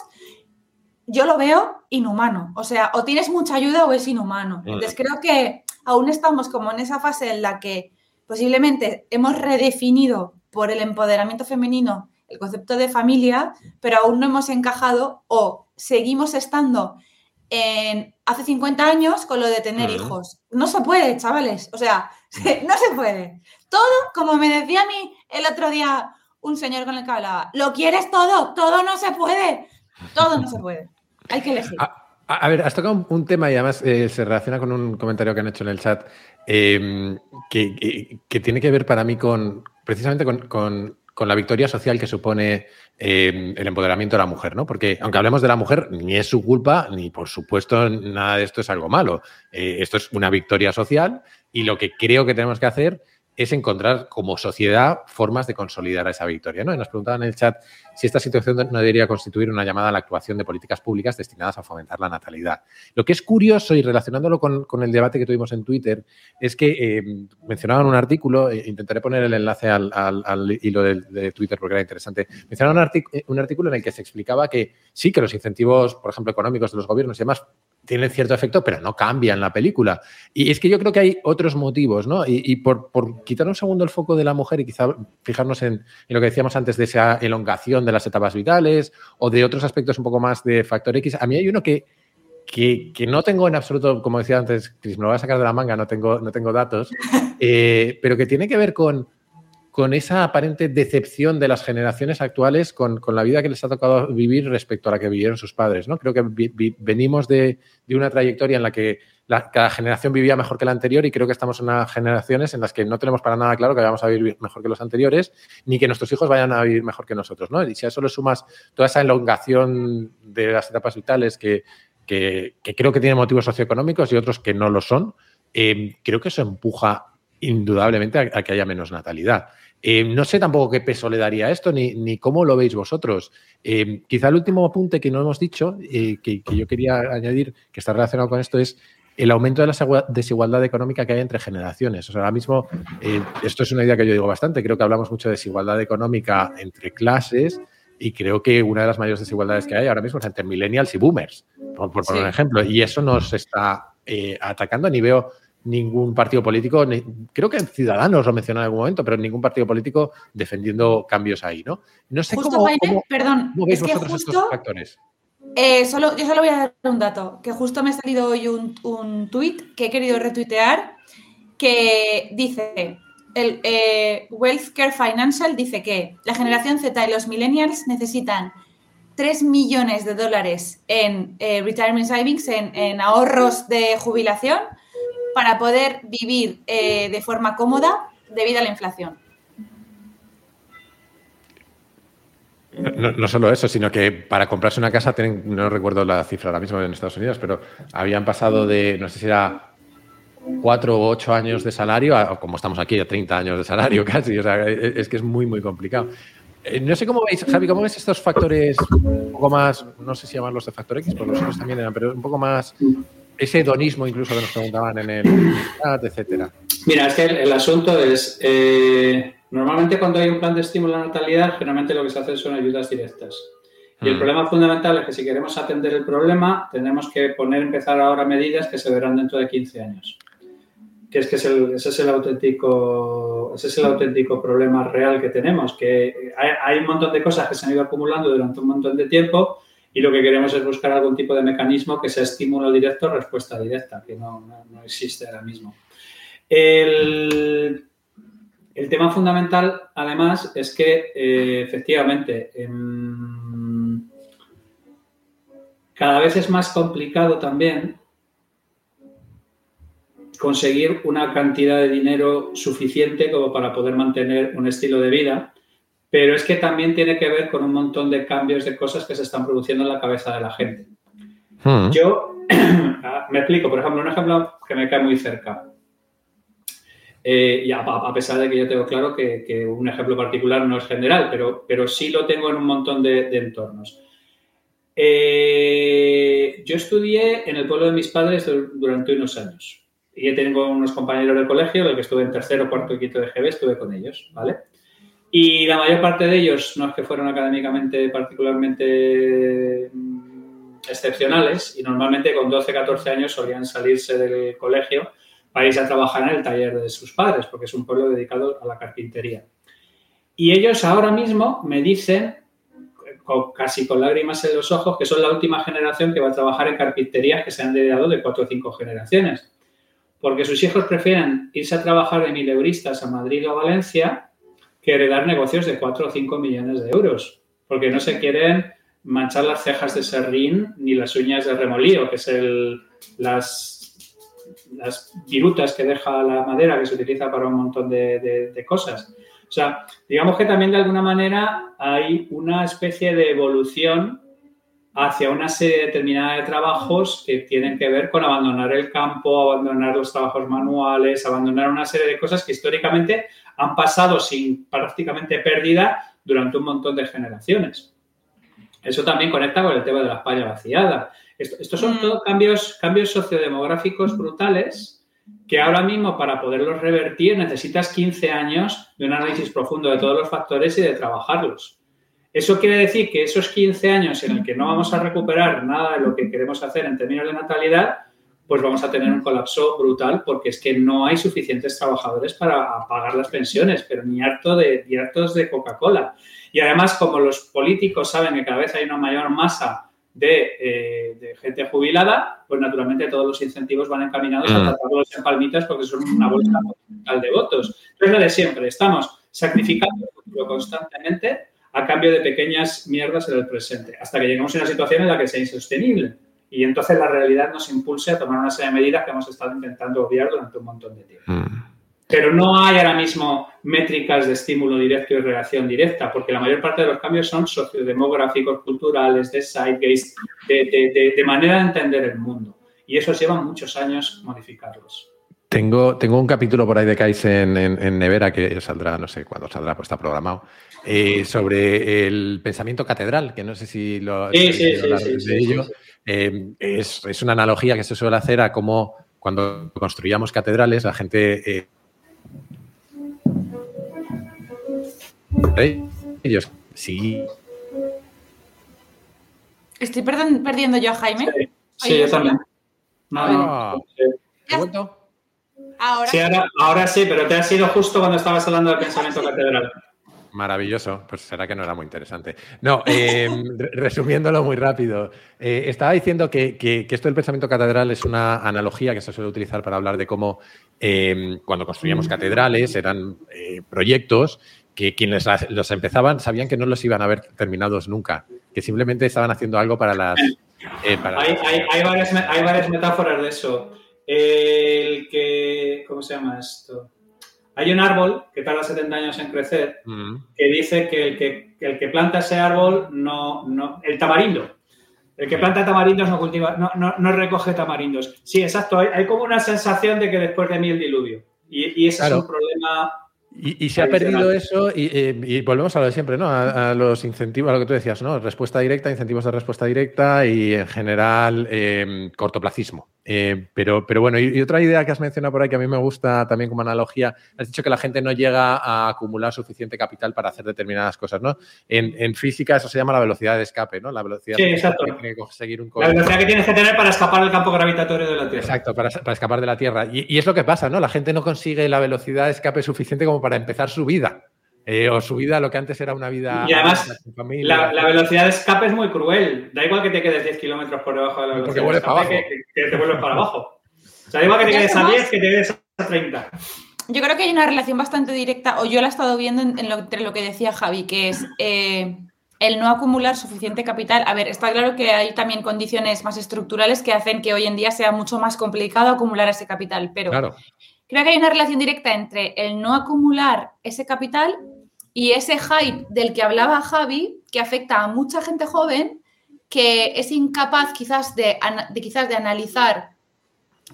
yo lo veo inhumano. O sea, o tienes mucha ayuda o es inhumano. Entonces creo que aún estamos como en esa fase en la que posiblemente hemos redefinido por el empoderamiento femenino el concepto de familia, pero aún no hemos encajado o seguimos estando en hace 50 años con lo de tener hijos. No se puede, chavales. O sea, no se puede. Todo, como me decía a mí el otro día un señor con el que hablaba, lo quieres todo, todo no se puede. Todo no se puede. Hay que elegir. A, ver, has tocado un, tema y además eh, se relaciona con un comentario que han hecho en el chat em, que, tiene que ver para mí con precisamente con, la victoria social que supone em, el empoderamiento de la mujer, ¿no? Porque aunque hablemos de la mujer, ni es su culpa, ni por supuesto nada de esto es algo malo. Eh, esto es una victoria social y lo que creo que tenemos que hacer es encontrar como sociedad formas de consolidar esa victoria. ¿no? Y nos preguntaban en el chat si esta situación no debería constituir una llamada a la actuación de políticas públicas destinadas a fomentar la natalidad. Lo que es curioso, y relacionándolo con, el debate que tuvimos en Twitter, es que eh, mencionaban un artículo, eh, intentaré poner el enlace al, hilo de, Twitter porque era interesante, mencionaban un, un artículo en el que se explicaba que sí, que los incentivos, por ejemplo, económicos de los gobiernos y demás tienen cierto efecto, pero no cambian la película. Y es que yo creo que hay otros motivos, ¿no? Y, por, quitar un segundo el foco de la mujer y quizá fijarnos en, lo que decíamos antes de esa elongación de las etapas vitales o de otros aspectos un poco más de factor X, a mí hay uno que, que, no tengo en absoluto, como decía antes, Chris, me lo voy a sacar de la manga, no tengo, no tengo datos, eh, pero que tiene que ver con con esa aparente decepción de las generaciones actuales con, la vida que les ha tocado vivir respecto a la que vivieron sus padres. ¿no? Creo que venimos de, una trayectoria en la que cada generación vivía mejor que la anterior y creo que estamos en unas generaciones en las que no tenemos para nada claro que vayamos a vivir mejor que los anteriores ni que nuestros hijos vayan a vivir mejor que nosotros. ¿no? Y si a eso le sumas toda esa elongación de las etapas vitales que, creo que tienen motivos socioeconómicos y otros que no lo son, eh, creo que eso empuja indudablemente a que haya menos natalidad. Eh, no sé tampoco qué peso le daría esto, ni, cómo lo veis vosotros. Eh, quizá el último apunte que no hemos dicho, eh, que, yo quería añadir, que está relacionado con esto, es el aumento de la desigualdad económica que hay entre generaciones. O sea, ahora mismo, esto es una idea que yo digo bastante, creo que hablamos mucho de desigualdad económica entre clases y creo que una de las mayores desigualdades que hay ahora mismo es entre millennials y boomers, por, poner un ejemplo. Y eso nos está atacando, ni veo ningún partido político, creo que Ciudadanos lo mencionó en algún momento, pero ningún partido político defendiendo cambios ahí, ¿no? No sé justo, cómo, perdón, veis vosotros estos factores. Eh, solo, yo solo voy a dar un dato, que justo me ha salido hoy un, un tuit que he querido retuitear, que dice, el eh, Wealth Care Financial dice que la generación Z y los millennials necesitan 3 millones de dólares en eh, retirement savings, en, en ahorros de jubilación, para poder vivir eh, de forma cómoda debido a la inflación. No, solo eso, sino que para comprarse una casa, no recuerdo la cifra ahora mismo en Estados Unidos, pero habían pasado de, no sé si era cuatro o ocho años de salario, a, como estamos aquí, a 30 años de salario casi. O sea, es, que es muy, muy complicado. Eh, no sé cómo veis, Javi, ¿cómo ves estos factores un poco más, no sé si llamarlos de factor X, por los otros también eran, pero un poco más ese hedonismo incluso que nos preguntaban en el chat, etcétera? Mira, es que el, asunto es, eh, normalmente cuando hay un plan de estímulo a la natalidad, generalmente lo que se hace son ayudas directas. Y el mm. problema fundamental es que si queremos atender el problema, tenemos que poner, empezar ahora medidas que se verán dentro de 15 años. Que es que ese es el auténtico, ese es el auténtico problema real que tenemos, que hay, hay un montón de cosas que se han ido acumulando durante un montón de tiempo y lo que queremos es buscar algún tipo de mecanismo que sea estímulo directo, respuesta directa, que no, existe ahora mismo. El, tema fundamental, además, es que eh, efectivamente em, cada vez es más complicado también conseguir una cantidad de dinero suficiente como para poder mantener un estilo de vida pero es que también tiene que ver con un montón de cambios de cosas que se están produciendo en la cabeza de la gente. Hmm. Yo me explico, por ejemplo, un ejemplo que me cae muy cerca. Eh, y a, pesar de que yo tengo claro que, un ejemplo particular no es general, pero, pero sí lo tengo en un montón de, entornos. Eh, yo estudié en el pueblo de mis padres durante unos años y tengo unos compañeros del colegio, del que estuve en tercero, cuarto y quinto de GB, estuve con ellos, ¿vale? Y la mayor parte de ellos no es que fueran académicamente particularmente mm, excepcionales y normalmente con 12, 14 años solían salirse del colegio para irse a trabajar en el taller de sus padres, porque es un pueblo dedicado a la carpintería. Y ellos ahora mismo me dicen, casi con lágrimas en los ojos, que son la última generación que va a trabajar en carpinterías que se han heredado de cuatro o cinco generaciones. Porque sus hijos prefieren irse a trabajar de mileuristas a Madrid o a Valencia que heredar negocios de 4 o 5 millones de euros, porque no se quieren manchar las cejas de serrín ni las uñas de remolío, que es el, las, las virutas que deja la madera que se utiliza para un montón de, de cosas. O sea, digamos que también de alguna manera hay una especie de evolución hacia una serie determinada de trabajos que tienen que ver con abandonar el campo, abandonar los trabajos manuales, abandonar una serie de cosas que históricamente han pasado sin prácticamente pérdida durante un montón de generaciones. Eso también conecta con el tema de la España vaciada. estos son mm. todos cambios, cambios sociodemográficos brutales que ahora mismo para poderlos revertir necesitas 15 años de un análisis profundo de todos los factores y de trabajarlos. Eso quiere decir que esos 15 años en el que no vamos a recuperar nada de lo que queremos hacer en términos de natalidad, pues vamos a tener un colapso brutal porque es que no hay suficientes trabajadores para pagar las pensiones, pero ni, harto de, hartos de Coca-Cola. Y además, como los políticos saben que cada vez hay una mayor masa de, eh, gente jubilada, pues naturalmente todos los incentivos van encaminados a mm. tratarlos en palmitas porque son una bolsa de votos. Es lo de siempre, estamos sacrificando el futuro constantemente a cambio de pequeñas mierdas en el presente, hasta que llegamos a una situación en la que sea insostenible y entonces la realidad nos impulse a tomar una serie de medidas que hemos estado intentando obviar durante un montón de tiempo. Mm. Pero no hay ahora mismo métricas de estímulo directo y reacción directa, porque la mayor parte de los cambios son sociodemográficos, culturales, de zeitgeist, de, de, manera de entender el mundo. Y eso lleva muchos años modificarlos. Tengo, tengo un capítulo por ahí de Kaizen en, Nevera que saldrá, no sé cuándo saldrá, pues está programado, eh, sobre el pensamiento catedral, que no sé si lo sí, sí, sí, de ello. Eh, es, una analogía que se suele hacer a cómo cuando construíamos catedrales la gente... Eh, ellos sí. Estoy perdiendo yo a Jaime. Sí, yo también. Ah. Ahora. Sí, ahora, ahora sí, pero te ha sido justo cuando estabas hablando del pensamiento catedral. Maravilloso, pues será que no era muy interesante. No, em, resumiéndolo muy rápido, eh, estaba diciendo que, esto del pensamiento catedral es una analogía que se suele utilizar para hablar de cómo em, cuando construíamos catedrales eran eh, proyectos que quienes los empezaban sabían que no los iban a ver terminados nunca, que simplemente estaban haciendo algo para las... Eh, hay, varias, hay varias metáforas de eso. El que, ¿cómo se llama esto? Hay un árbol que tarda 70 años en crecer mm. que dice que el, que el que planta ese árbol no, no el tamarindo. El que planta tamarindos no cultiva, no, no, recoge tamarindos. Sí, exacto. Hay, como una sensación de que después de mí el diluvio. Y, y ese es un problema y, se ha perdido eso eh, y, volvemos a lo de siempre, ¿no? A, los incentivos, a lo que tú decías, ¿no? Respuesta directa, incentivos de respuesta directa y en general em, cortoplacismo. Eh, pero, pero bueno, y, otra idea que has mencionado por ahí que a mí me gusta también como analogía, has dicho que la gente no llega a acumular suficiente capital para hacer determinadas cosas, ¿no? En, física eso se llama la velocidad de escape, ¿no? La velocidad sí, exacto. que tiene que conseguir un La velocidad que tienes que tener para escapar del campo gravitatorio de la Tierra. Exacto, para, para escapar de la Tierra. Y, es lo que pasa, ¿no? La gente no consigue la velocidad de escape suficiente como para empezar su vida. Eh, o su vida, lo que antes era una vida. Y además, la, velocidad de escape es muy cruel. Da igual que te quedes 10 kilómetros por debajo de la velocidad de escape, que, que, te vuelves para abajo. O sea, da igual que te quedes a 10 que te quedes a 30. Yo creo que hay una relación bastante directa, o yo la he estado viendo en, lo, entre lo que decía Javi, que es eh, el no acumular suficiente capital. A ver, está claro que hay también condiciones más estructurales que hacen que hoy en día sea mucho más complicado acumular ese capital, pero creo que hay una relación directa entre el no acumular ese capital Y ese hype del que hablaba Javi, que afecta a mucha gente joven, que es incapaz quizás de, quizás de analizar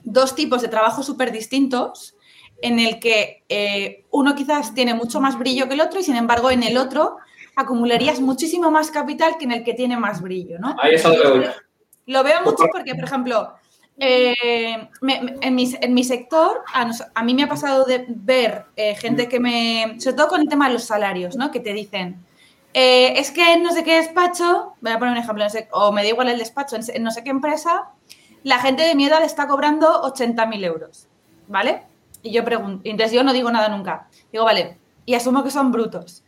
dos tipos de trabajo súper distintos, en el que eh, uno quizás tiene mucho más brillo que el otro y sin embargo en el otro acumularías muchísimo más capital que en el que tiene más brillo, ¿no? Ahí es algo Lo veo mucho porque, por ejemplo, eh, en, mi, sector, a, mí me ha pasado de ver eh, gente que me, sobre todo con el tema de los salarios, ¿no? Que te dicen, eh, es que en no sé qué despacho, voy a poner un ejemplo, o me da igual el despacho, en, no sé qué empresa, la gente de mi edad está cobrando 80.000 euros, ¿vale? Y yo pregunto, entonces yo no digo nada nunca, digo, vale, y asumo que son brutos.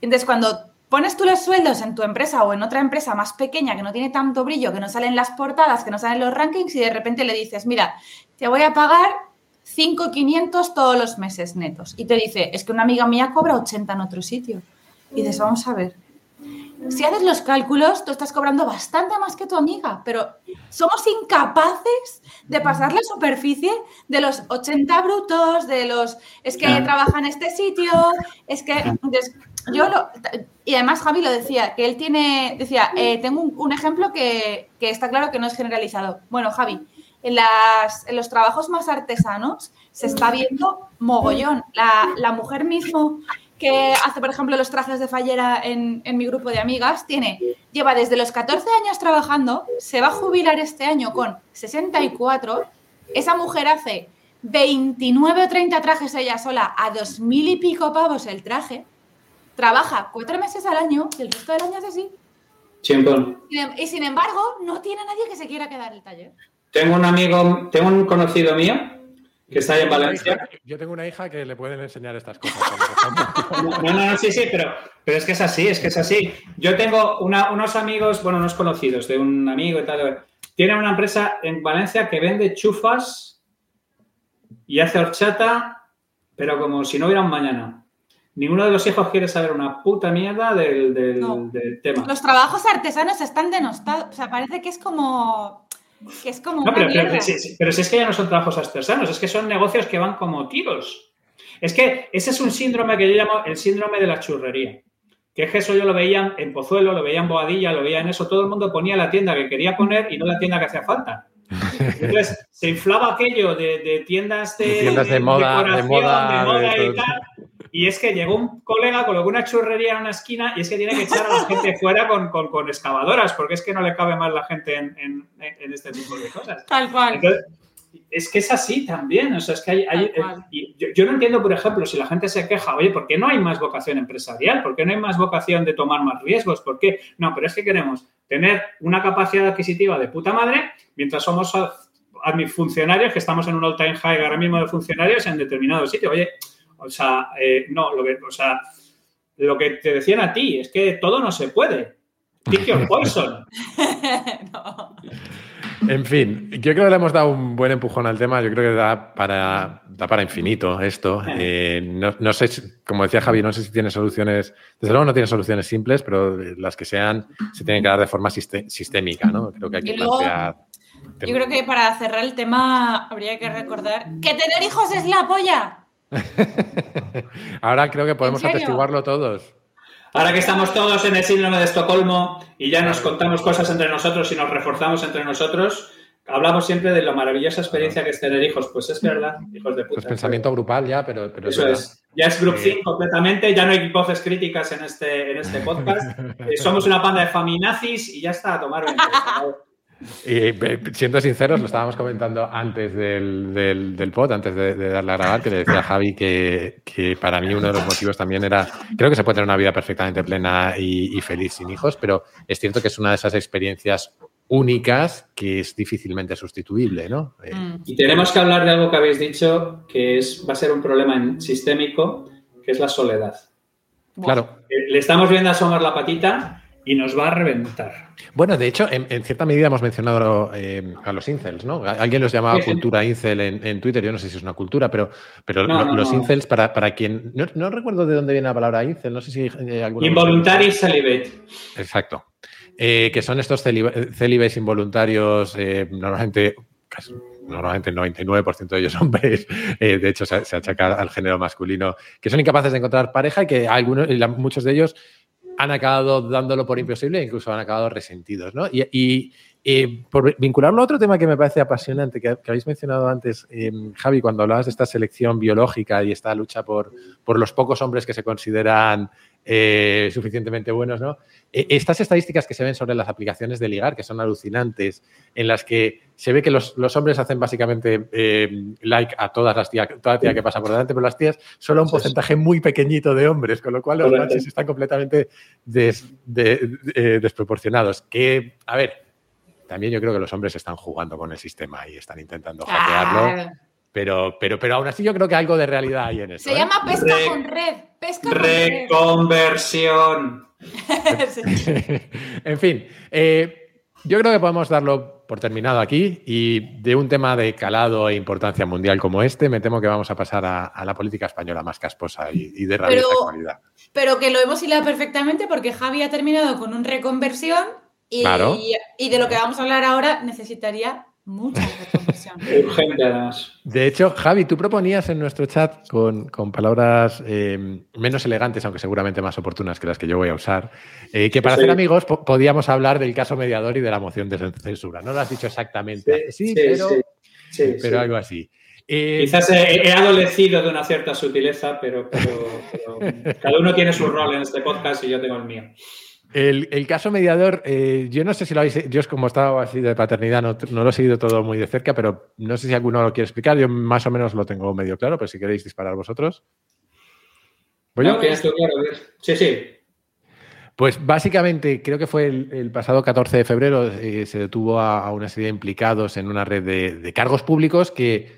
Entonces, cuando pones tú los sueldos en tu empresa o en otra empresa más pequeña que no tiene tanto brillo, que no salen las portadas, que no salen los rankings y de repente le dices, mira, te voy a pagar 5.500 todos los meses netos. Y te dice, es que una amiga mía cobra 80 en otro sitio. Y dices, vamos a ver. Si haces los cálculos, tú estás cobrando bastante más que tu amiga, pero somos incapaces de pasar la superficie de los 80 brutos, de los, es que trabaja en este sitio, es que yo lo, y además Javi lo decía, que él tiene, decía, eh, tengo un, ejemplo que, está claro que no es generalizado. Bueno, Javi, en, las, en los trabajos más artesanos se está viendo mogollón. La, la, mujer mismo que hace, por ejemplo, los trajes de fallera en, en mi grupo de amigas, tiene, lleva desde los 14 años trabajando, se va a jubilar este año con 64. Esa mujer hace 29 o 30 trajes ella sola a dos mil y pico pavos el traje trabaja cuatro meses al año y el resto del año es así. Em, y sin embargo, no tiene nadie que se quiera quedar en el taller. Tengo un amigo, tengo un conocido mío que está ahí en Valencia. yo tengo una hija que le pueden enseñar estas cosas. no, no, no, sí, sí, pero, pero es que es así, es que es así. Yo tengo unos amigos, bueno, unos conocidos de un amigo y tal. Tiene una empresa en Valencia que vende chufas y hace horchata, pero como si no hubiera un mañana. Ninguno de los hijos quiere saber una puta mierda del, tema. Los trabajos artesanos están denostados. O sea, parece que es como. Que es como. No, pero, si, es que ya no son trabajos artesanos, es que son negocios que van como tiros. Es que ese es un síndrome que yo llamo el síndrome de la churrería. Que es que eso yo lo veía en Pozuelo, lo veía en Boadilla, lo veía en eso. Todo el mundo ponía la tienda que quería poner y no la tienda que hacía falta. Entonces se inflaba aquello de, tiendas de, tiendas de, moda, de moda, y tal y es que llegó un colega, colocó una churrería en una esquina y es que tiene que echar a la gente fuera con, excavadoras, porque es que no le cabe más la gente en, este tipo de cosas. Tal cual. es que es así también. O sea, es que hay. eh, yo, no entiendo, por ejemplo, si la gente se queja, oye, ¿por qué no hay más vocación empresarial? ¿Por qué no hay más vocación de tomar más riesgos? ¿Por qué? No, pero es que queremos tener una capacidad adquisitiva de puta madre mientras somos funcionarios que estamos en un all-time high ahora mismo de funcionarios en determinado sitio. Oye, o sea, eh, no, lo que, o sea, lo que te decían a ti es que todo no se puede. Pick your poison. En fin, yo creo que le hemos dado un buen empujón al tema. Yo creo que da para, da para infinito esto. Eh, no, sé, como decía Javi, no sé si tiene soluciones. Desde luego no tiene soluciones simples, pero las que sean se tienen que dar de forma sistémica, ¿no? Creo que hay que plantear. Yo creo que para cerrar el tema habría que recordar que tener hijos es la polla. Ahora creo que podemos atestiguarlo todos. Ahora que estamos todos en el síndrome de Estocolmo y ya nos contamos cosas entre nosotros y nos reforzamos entre nosotros, hablamos siempre de la maravillosa experiencia que es tener hijos. Pues es verdad, hijos de puta. Pues pensamiento grupal ya, pero... Eso es, Ya es Group eh... completamente, ya no hay voces críticas en este, en este podcast. Eh, somos una panda de faminazis y ya está a tomar y siendo sinceros, lo estábamos comentando antes del, del, pod, antes de, darle a grabar, que le decía a Javi que, que, para mí uno de los motivos también era, creo que se puede tener una vida perfectamente plena y, feliz sin hijos, pero es cierto que es una de esas experiencias únicas que es difícilmente sustituible, ¿no? Eh, mm. Y tenemos que hablar de algo que habéis dicho que es, va a ser un problema sistémico, que es la soledad. Claro. Eh, le estamos viendo asomar la patita y nos va a reventar. Bueno, de hecho, en, cierta medida hemos mencionado eh, a los incels, ¿no? Alguien los llamaba cultura incel en, Twitter, yo no sé si es una cultura, pero, pero los incels, para, para quien... No, recuerdo de dónde viene la palabra incel, no sé si... Eh, Involuntary celibate. Exacto. Eh, que son estos célibes involuntarios, normalmente normalmente el 99% de ellos hombres, eh, de hecho se, achaca al género masculino, que son incapaces de encontrar pareja y que algunos, muchos de ellos han acabado dándolo por imposible e incluso han acabado resentidos. ¿no? Y, por vincularlo a otro tema que me parece apasionante, que, habéis mencionado antes, eh, Javi, cuando hablabas de esta selección biológica y esta lucha por, por los pocos hombres que se consideran eh, suficientemente buenos, ¿no? E, estas estadísticas que se ven sobre las aplicaciones de ligar, que son alucinantes, en las que se ve que los, hombres hacen básicamente eh, like a todas las tías, toda tía que pasa por delante, pero las tías solo un porcentaje muy pequeñito de hombres, con lo cual los matches están completamente eh, desproporcionados. Que, a ver, también yo creo que los hombres están jugando con el sistema y están intentando hackearlo. Pero, pero, pero aún así yo creo que algo de realidad hay en eso. Se llama pesca con red. Pesca Reconversión. en fin, eh, yo creo que podemos darlo por terminado aquí y de un tema de calado e importancia mundial como este, me temo que vamos a pasar a, la política española más casposa y, de rabiosa actualidad. Pero que lo hemos hilado perfectamente porque Javi ha terminado con un reconversión y, y de lo que vamos a hablar ahora necesitaría mucha Urgente, además. De hecho, Javi, tú proponías en nuestro chat con, palabras eh, menos elegantes, aunque seguramente más oportunas que las que yo voy a usar, eh, que para ser amigos podíamos hablar del caso mediador y de la moción de censura. No lo has dicho exactamente. Sí, pero, pero algo así. Eh, Quizás he, adolecido de una cierta sutileza, pero, cada uno tiene su rol en este podcast y yo tengo el mío. El, caso mediador, eh, yo no sé si lo habéis. Yo, como estaba así de paternidad, no, lo he seguido todo muy de cerca, pero no sé si alguno lo quiere explicar. Yo más o menos lo tengo medio claro, pero si queréis disparar vosotros. Bueno, Sí, sí. Pues básicamente, creo que fue el, pasado 14 de febrero, eh, se detuvo a, una serie de implicados en una red de cargos públicos que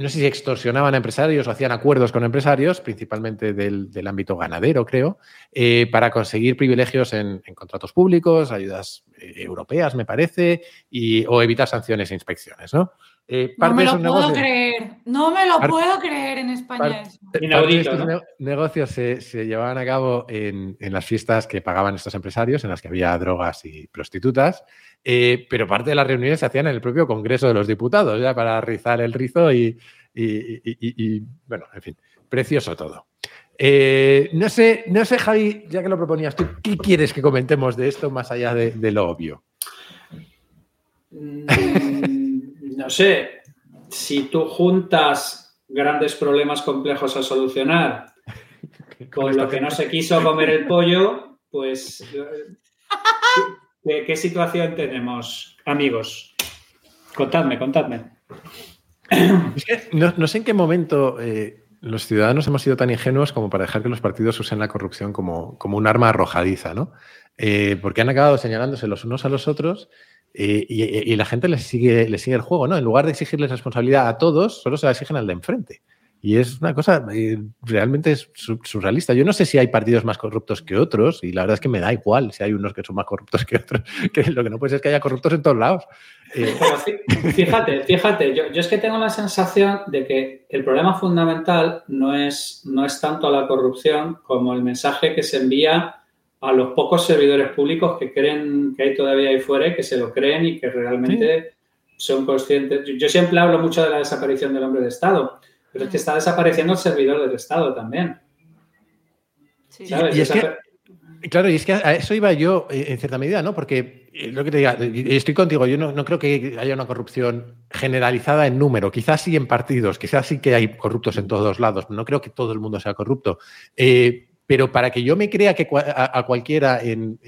no sé si extorsionaban a empresarios o hacían acuerdos con empresarios, principalmente del, ámbito ganadero, creo, eh, para conseguir privilegios en, contratos públicos, ayudas eh, europeas, me parece, y, o evitar sanciones e inspecciones, ¿no? Eh, no me lo puedo creer, no me lo puedo creer en España. estos negocios se, llevaban a cabo en, las fiestas que pagaban estos empresarios, en las que había drogas y prostitutas, eh, pero parte de las reuniones se hacían en el propio Congreso de los Diputados, ya para rizar el rizo y, bueno, en fin, precioso todo. Eh, no sé, no sé, Javi, ya que lo proponías tú, ¿qué quieres que comentemos de esto más allá de, lo obvio? Mm, no sé, si tú juntas grandes problemas complejos a solucionar con lo que no se quiso comer el pollo, pues ¿Qué, situación tenemos, amigos? Contadme, contadme. no, sé en qué momento eh, los ciudadanos hemos sido tan ingenuos como para dejar que los partidos usen la corrupción como, como un arma arrojadiza, ¿no? Eh, porque han acabado señalándose los unos a los otros eh, y, la gente les sigue, les sigue el juego, ¿no? En lugar de exigirles responsabilidad a todos, solo se la exigen al de enfrente. Y es una cosa eh, realmente surrealista. Yo no sé si hay partidos más corruptos que otros, y la verdad es que me da igual si hay unos que son más corruptos que otros. Que lo que no puede ser es que haya corruptos en todos lados. Eh, fíjate, fíjate, yo, es que tengo la sensación de que el problema fundamental no es, no es tanto la corrupción como el mensaje que se envía a los pocos servidores públicos que creen que hay todavía ahí fuera que se lo creen y que realmente son conscientes. Yo siempre hablo mucho de la desaparición del hombre de Estado pero es que está desapareciendo el servidor del Estado también. Y, es que, claro, y es que a eso iba yo eh, en cierta medida, ¿no? Porque eh, lo que te diga, estoy contigo, yo no, creo que haya una corrupción generalizada en número, quizás sí en partidos, quizás sí que hay corruptos en todos lados, no creo que todo el mundo sea corrupto. Eh, pero para que yo me crea que a, cualquiera en,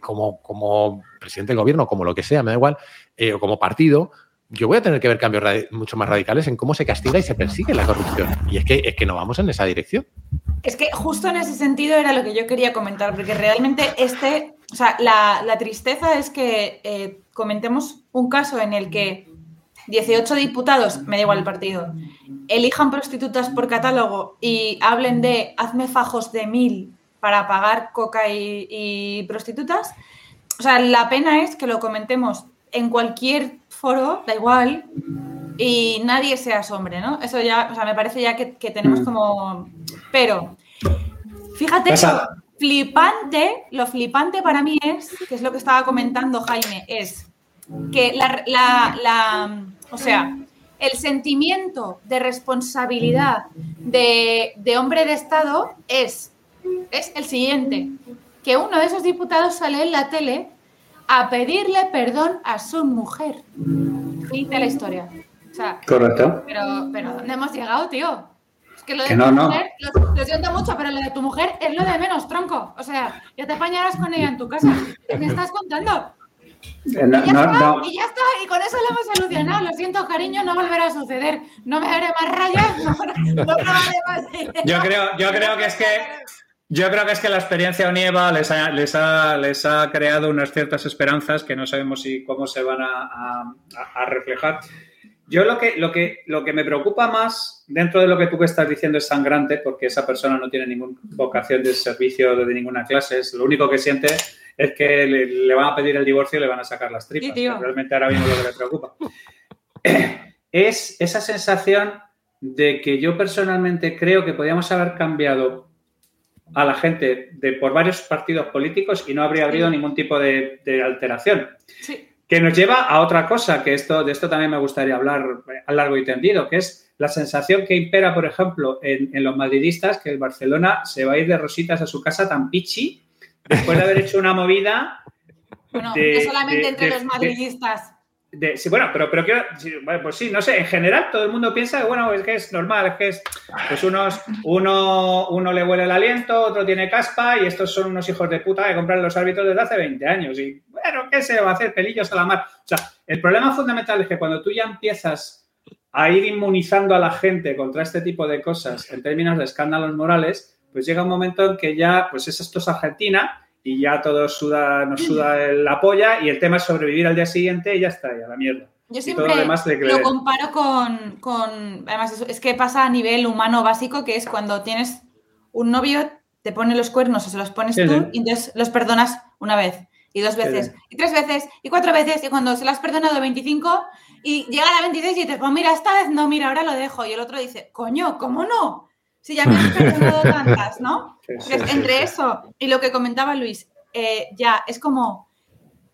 como, como, presidente del gobierno, como lo que sea, me da igual, o como partido, yo voy a tener que ver cambios mucho más radicales en cómo se castiga y se persigue la corrupción. Y es que, es que no vamos en esa dirección. Es que justo en ese sentido era lo que yo quería comentar, porque realmente este, o sea, la, tristeza es que eh, comentemos un caso en el que 18 diputados, me da igual el partido, elijan prostitutas por catálogo y hablen de hazme fajos de mil para pagar coca y prostitutas. O sea, la pena es que lo comentemos en cualquier foro, da igual, y nadie se asombre, ¿no? Eso ya, o sea, me parece ya que, tenemos mm. como... Pero, fíjate, lo flipante, lo flipante para mí es, que es lo que estaba comentando Jaime, es que la, O sea, el sentimiento de responsabilidad de, de hombre de Estado es, es el siguiente, que uno de esos diputados sale en la tele a pedirle perdón a su mujer. Dice la historia. O sea, Correcto. pero, pero ¿dónde hemos llegado, tío? Es que lo de Que tu no, no. mujer, lo, lo siento mucho, pero lo de tu mujer es lo de menos, tronco. O sea, ya te apañarás con ella en tu casa. ¿Qué me estás contando? Eh, No, y, ya no, está, no. y ya está, y con eso lo hemos solucionado. Lo siento, cariño, no volverá a suceder. No me haré más rayas, no, no grabaré más dinero. Yo creo, yo creo que es que yo creo que es que la experiencia ONIEVA les ha, les ha, les ha creado unas ciertas esperanzas que no sabemos si cómo se van a, a- a reflejar. Yo lo que, lo, que, lo que me preocupa más dentro de lo que tú que estás diciendo es sangrante, porque esa persona no tiene ninguna vocación de servicio de ninguna clase, es lo único que siente es que le, le van a pedir el divorcio y le van a sacar las tripas. Sí, realmente ahora mismo lo que le preocupa. Es esa sensación de que yo personalmente creo que podíamos haber cambiado a la gente de por varios partidos políticos y no habría habido Sí. ningún tipo de, de alteración. Sí. Que nos lleva a otra cosa, que esto, de esto también me gustaría hablar a largo y tendido, que es la sensación que impera, por ejemplo, en, en los madridistas, que el Barcelona se va a ir de rositas a su casa tan pichi después de haber hecho una movida Bueno, de- no solamente de- entre de- los madridistas. Sí, bueno, pero, pero quiero, bueno, pues sí, no sé, en general todo el mundo piensa que, bueno, es que es normal, es que es, pues unos, uno, uno le huele el aliento, otro tiene caspa y estos son unos hijos de puta que compran los árbitros desde hace 20 años y, bueno, ¿qué se va a hacer? Pelillos a la mar. O sea, el problema fundamental es que cuando tú ya empiezas a ir inmunizando a la gente contra este tipo de cosas en términos de escándalos morales, pues llega un momento en que ya, pues es esto es Argentina y ya todos suda, nos suda la polla y el tema es sobrevivir al día siguiente y ya está, ya la mierda. Yo todo siempre lo demás de lo comparo con, con- Además, es, es que pasa a nivel humano básico, que es cuando tienes un novio, te pone los cuernos o se los pones Sí, tú sí. y entonces los perdonas una vez. Y dos veces, Sí. y tres veces, y cuatro veces, y cuando se lo has perdonado 25 y llega a la 26 y dices, pues mira, esta vez no, mira, ahora lo dejo. Y el otro dice, coño, ¿cómo no? Si ya me has perdonado tantas, ¿no? Sí, sí, Entonces, sí, entre sí. eso y lo que comentaba Luis, eh, ya es como,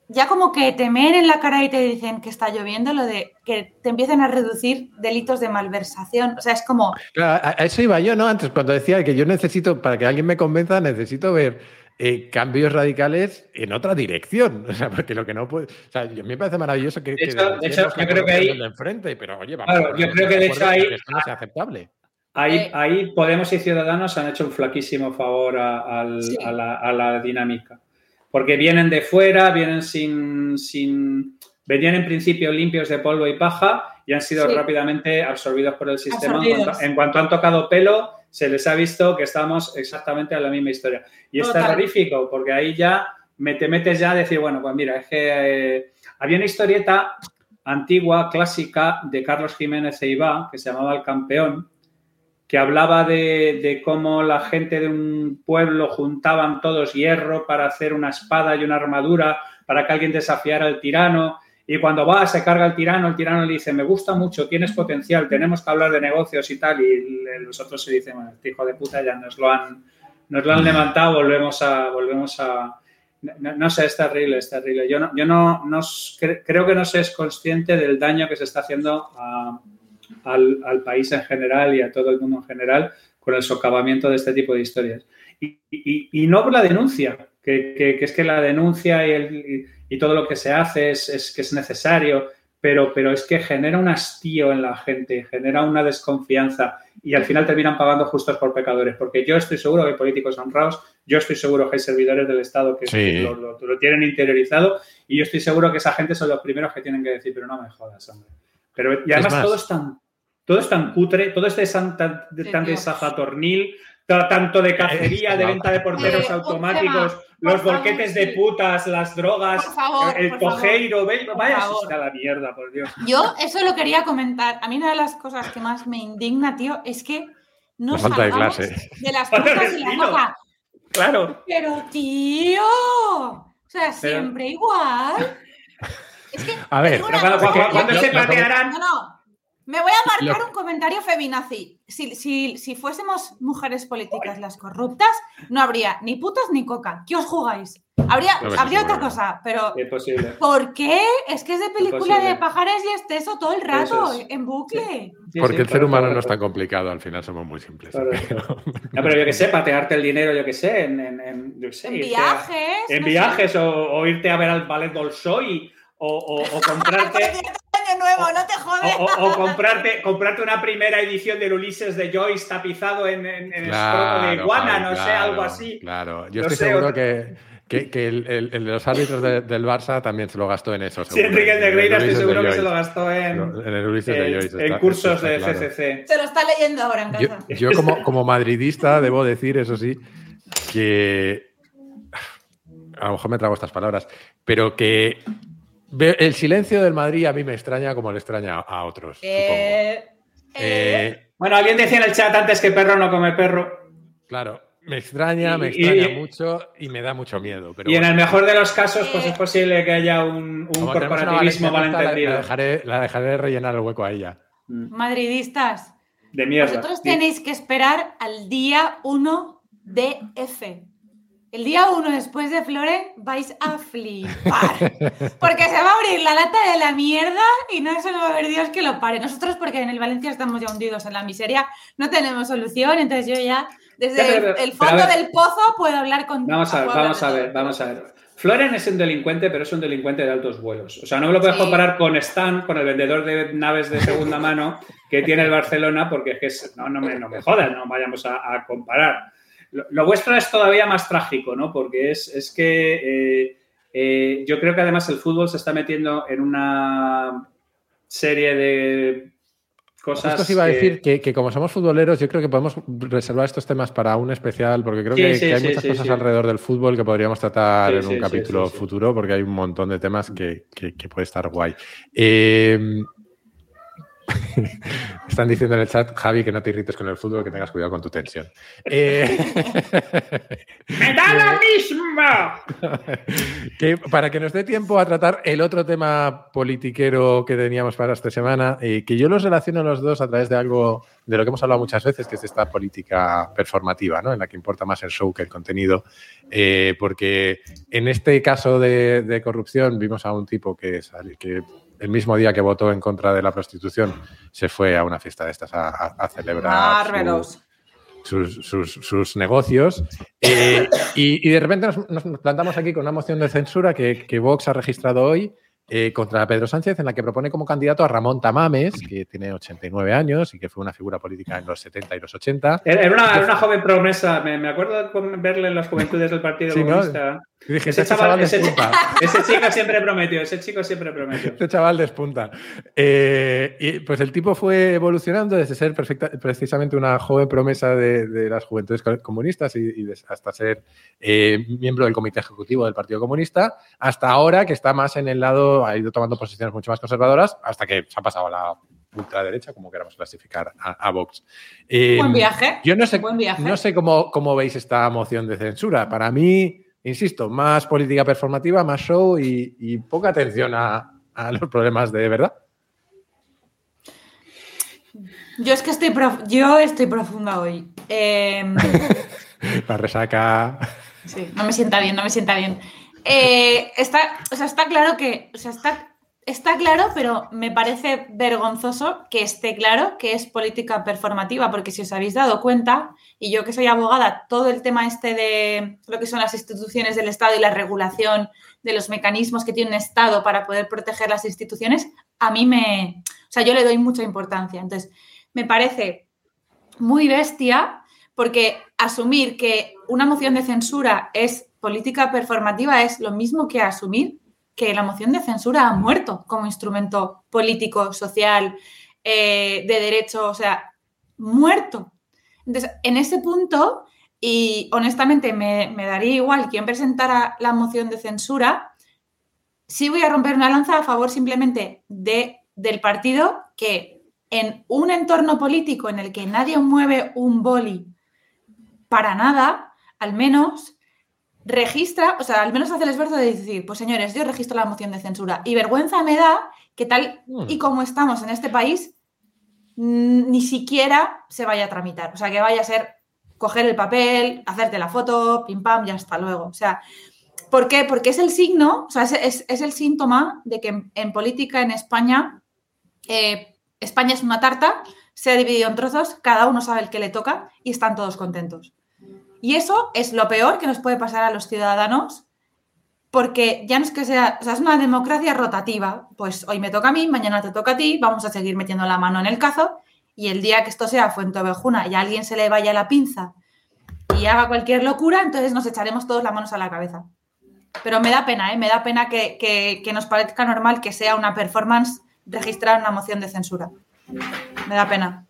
ya como que te meen en la cara y te dicen que está lloviendo, lo de que te empiecen a reducir delitos de malversación. O sea, es como, Claro, a eso iba yo, ¿no? Antes, cuando decía que yo necesito, para que alguien me convenza, necesito ver eh, cambios radicales en otra dirección. O sea, porque lo que no puede. O sea, yo- a mí me parece maravilloso que. De que hecho- de hecho, yo creo que ahí- enfrente, pero oye, vamos Claro, a yo creo que de hecho ahí- sea aceptable. Ahí, Eh. ahí Podemos y Ciudadanos han hecho un flaquísimo favor a, al- Sí. a la, a la dinámica. Porque vienen de fuera, vienen sin, sin. Venían en principio limpios de polvo y paja y han sido Sí. rápidamente absorbidos por el sistema. En cuanto, en cuanto han tocado pelo, se les ha visto que estamos exactamente a la misma historia. Y es Total. terrorífico, porque ahí ya me, te metes ya a decir, bueno, pues mira, es que eh, había una historieta antigua, clásica, de Carlos Jiménez Ceibá, que se llamaba El Campeón, que hablaba de, de cómo la gente de un pueblo juntaban todos hierro para hacer una espada y una armadura para que alguien desafiara al tirano. Y cuando va, se carga el tirano, el tirano le dice, me gusta mucho, tienes potencial, tenemos que hablar de negocios y tal. Y los otros se dicen, bueno, este hijo de puta ya nos lo han, nos lo han levantado, volvemos a... Volvemos a no, sé, es terrible, es terrible. Yo no, yo no, no creo que no se es consciente del daño que se está haciendo a- al, al país en general y a todo el mundo en general con el socavamiento de este tipo de historias. Y, y- y no por la denuncia, que, que- que es que la denuncia y, el- y- todo lo que se hace es, es que es necesario, pero, pero es que genera un hastío en la gente, genera una desconfianza y al final terminan pagando justos por pecadores, porque yo estoy seguro que hay políticos honrados, yo estoy seguro que hay servidores del Estado que Sí. lo, lo- lo tienen interiorizado y yo estoy seguro que esa gente son los primeros que tienen que decir, pero no me jodas, hombre. Pero, y además más. todo es tan todo es tan cutre, todo es de, san- tan, de, Sí, tan de tío. sajatornil, ta- tanto de cacería, de venta de porteros Eh, automáticos, tema, los favor, bolquetes de putas, las drogas, favor, el cojeiro, vaya, está la mierda, por Dios. yo eso lo quería comentar. A mí una de las cosas que más me indigna, tío, es que no La falta de salgamos clase. de las putas y la moja. Claro. Pero, tío, o sea, siempre igual. Es que, A ver, cuando, se patearán, No, no. Me voy a marcar un comentario feminazi. Si, si, si, fuésemos mujeres políticas las corruptas, no habría ni putas ni coca. ¿Qué os jugáis? Habría, habría otra cosa, pero. ¿Por qué? Es que es de película de pajares y esteso todo el rato, en bucle. Porque el ser humano no es tan complicado, al final somos muy simples. No, pero yo que sé, patearte el dinero, yo que sé, en, en, viajes. en viajes o, irte a ver al ballet Bolshoi o, o comprarte. Nuevo, no te jodes. O, comprarte, comprarte una primera edición del Ulises de Joyce tapizado en, en, el de iguana, no sé, algo así. Claro, yo estoy seguro que, que, el, el, de los árbitros del Barça también se lo gastó en eso. Sí, Enrique de Greira estoy seguro que se lo gastó en, en el Ulises de Joyce. En cursos de CCC. Se lo está leyendo ahora en casa. Yo, como, como madridista debo decir, eso sí, que a lo mejor me trago estas palabras, pero que el silencio del Madrid a mí me extraña como le extraña a otros. Eh, eh, bueno, alguien decía en el chat antes que perro no come perro. Claro, me extraña, me extraña mucho y me da mucho miedo. y en el mejor de los casos, pues es posible que haya un, corporativismo malentendido. La dejaré, la dejaré rellenar el hueco a ella. Mm. Madridistas. De mierda. Vosotros tenéis que esperar al día 1 de F. El día uno después de Flore vais a flipar. Porque se va a abrir la lata de la mierda y no eso no va a haber Dios que lo pare. Nosotros, porque en el Valencia estamos ya hundidos en la miseria, no tenemos solución. Entonces yo ya, desde el, fondo del pozo, puedo hablar con Vamos a ver, vamos a ver, vamos a ver. Floren es un delincuente, pero es un delincuente de altos vuelos. O sea, no me lo puedes comparar con Stan, con el vendedor de naves de segunda mano que tiene el Barcelona, porque es que no, no, me, no me jodas, no vayamos a comparar. Lo, vuestro es todavía más trágico, ¿no? Porque es, que eh, eh, yo creo que además el fútbol se está metiendo en una serie de cosas. Esto iba a decir que, como somos futboleros, yo creo que podemos reservar estos temas para un especial, porque creo que, hay muchas cosas alrededor del fútbol que podríamos tratar en un capítulo futuro, porque hay un montón de temas que, puede estar guay. Eh, Están diciendo en el chat, Javi, que no te irrites con el fútbol, que tengas cuidado con tu tensión. Eh, ¡Me da la misma! para que nos dé tiempo a tratar el otro tema politiquero que teníamos para esta semana, eh, que yo los relaciono los dos a través de algo de lo que hemos hablado muchas veces, que es esta política performativa, ¿no? en la que importa más el show que el contenido, eh, porque en este caso de, corrupción vimos a un tipo que, que el mismo día que votó en contra de la prostitución, se fue a una fiesta de estas a, celebrar sus, negocios. Eh, y, de repente nos, plantamos aquí con una moción de censura que, que Vox ha registrado hoy eh, contra Pedro Sánchez, en la que propone como candidato a Ramón Tamames, que tiene 89 años y que fue una figura política en los 70 y los 80. Era una, joven promesa, me, acuerdo de verle en las juventudes del Partido Comunista. Dije, ese, chaval, ese, chico siempre prometió, ese chico siempre prometió. Este chaval despunta. Eh, y pues el tipo fue evolucionando desde ser precisamente una joven promesa de, las juventudes comunistas y, hasta ser eh, miembro del comité ejecutivo del Partido Comunista, hasta ahora que está más en el lado, ha ido tomando posiciones mucho más conservadoras, hasta que se ha pasado a la ultraderecha, como queramos clasificar a, Vox. Buen viaje. Yo no sé, No sé cómo, cómo veis esta moción de censura. Para mí insisto, más política performativa, más show y, poca atención a, los problemas de verdad. Yo es que estoy, yo estoy profunda hoy. Eh... La resaca. Sí, no me sienta bien, no me sienta bien. Eh, está, o sea, está claro que, o sea, está está claro, pero me parece vergonzoso que esté claro que es política performativa, porque si os habéis dado cuenta, y yo que soy abogada, todo el tema este de lo que son las instituciones del Estado y la regulación de los mecanismos que tiene un Estado para poder proteger las instituciones, a mí me, o sea, yo le doy mucha importancia. Entonces, me parece muy bestia porque asumir que una moción de censura es política performativa es lo mismo que asumir que la moción de censura ha muerto como instrumento político, social, eh, de derecho, o sea, muerto. Entonces, en ese punto, y honestamente me, daría igual quien presentara la moción de censura, sí voy a romper una lanza a favor simplemente de, del partido que en un entorno político en el que nadie mueve un boli para nada, al menos registra, o sea, al menos hace el esfuerzo de decir, pues señores, yo registro la moción de censura y vergüenza me da que tal y mm. como estamos en este país, ni siquiera se vaya a tramitar. O sea, que vaya a ser coger el papel, hacerte la foto, pim pam, y hasta luego. O sea, ¿por qué? Porque es el signo, o sea, es, el síntoma de que en, política en España, eh, España es una tarta, se ha dividido en trozos, cada uno sabe el que le toca y están todos contentos. Y eso es lo peor que nos puede pasar a los ciudadanos, porque ya no es que sea, o sea, es una democracia rotativa. Pues hoy me toca a mí, mañana te toca a ti, vamos a seguir metiendo la mano en el cazo y el día que esto sea fuente ovejuna y a alguien se le vaya la pinza y haga cualquier locura, entonces nos echaremos todos las manos a la cabeza. Pero me da pena, ¿eh? me da pena que, que nos parezca normal que sea una performance registrar una moción de censura. Me da pena.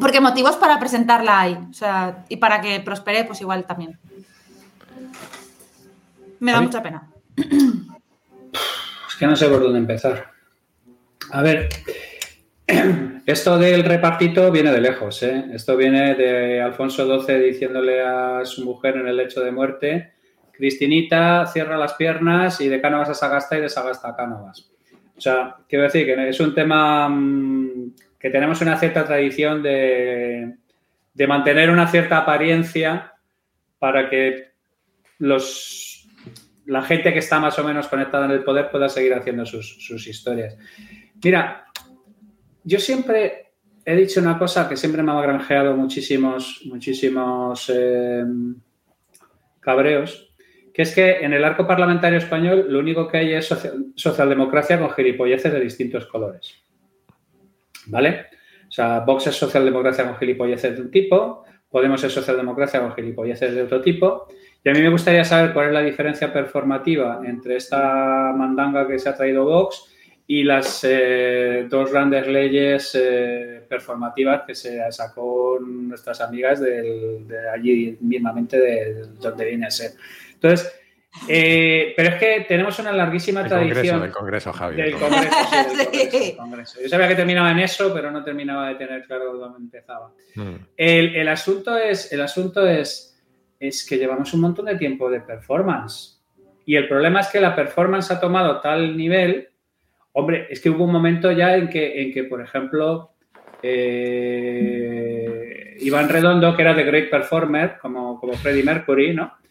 Porque motivos para presentarla hay. O sea, y para que prospere, pues igual también. Me da mucha pena. Es que no sé por dónde empezar. A ver, esto del repartito viene de lejos. ¿eh? Esto viene de Alfonso XII diciéndole a su mujer en el lecho de muerte, Cristinita, cierra las piernas y de Cánovas a Sagasta y de Sagasta a Cánovas. O sea, quiero decir que es un tema mm, que tenemos una cierta tradición de, mantener una cierta apariencia para que los, la gente que está más o menos conectada en el poder pueda seguir haciendo sus, historias. Mira, yo siempre he dicho una cosa que siempre me ha granjeado muchísimos, muchísimos eh, cabreos, que es que en el arco parlamentario español lo único que hay es socialdemocracia con gilipolleces de distintos colores. ¿Vale? O sea, Vox es socialdemocracia con gilipolleces de un tipo, Podemos es socialdemocracia con gilipolleces de otro tipo. Y a mí me gustaría saber cuál es la diferencia performativa entre esta mandanga que se ha traído Vox y las eh, dos grandes leyes eh, performativas que se sacó nuestras amigas de allí mismamente de donde viene a ser. Entonces, eh, pero es que tenemos una larguísima tradición. del Congreso, Javi. Del Congreso, Yo sabía que terminaba en eso, pero no terminaba de tener claro dónde empezaba. Hmm. El, asunto, es, el asunto es, es que llevamos un montón de tiempo de performance. Y el problema es que la performance ha tomado tal nivel. Hombre, es que hubo un momento ya en que, en que por ejemplo, eh, Iván Redondo, que era de Great Performer, como, como Freddie Mercury, ¿no?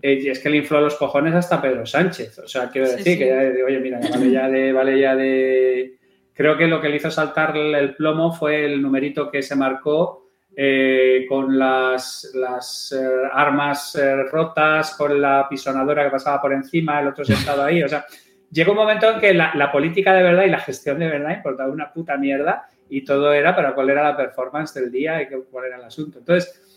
Eh, es que le infló los cojones hasta Pedro Sánchez. O sea, quiero decir que ya oye, mira, vale ya de, vale ya de. Creo que lo que le hizo saltar el plomo fue el numerito que se marcó eh, con las, las eh, armas rotas, con la pisonadora que pasaba por encima, el otro sentado ahí. O sea, llegó un momento en que la, la, política de verdad y la gestión de verdad importaba una puta mierda y todo era para cuál era la performance del día y cuál era el asunto. Entonces,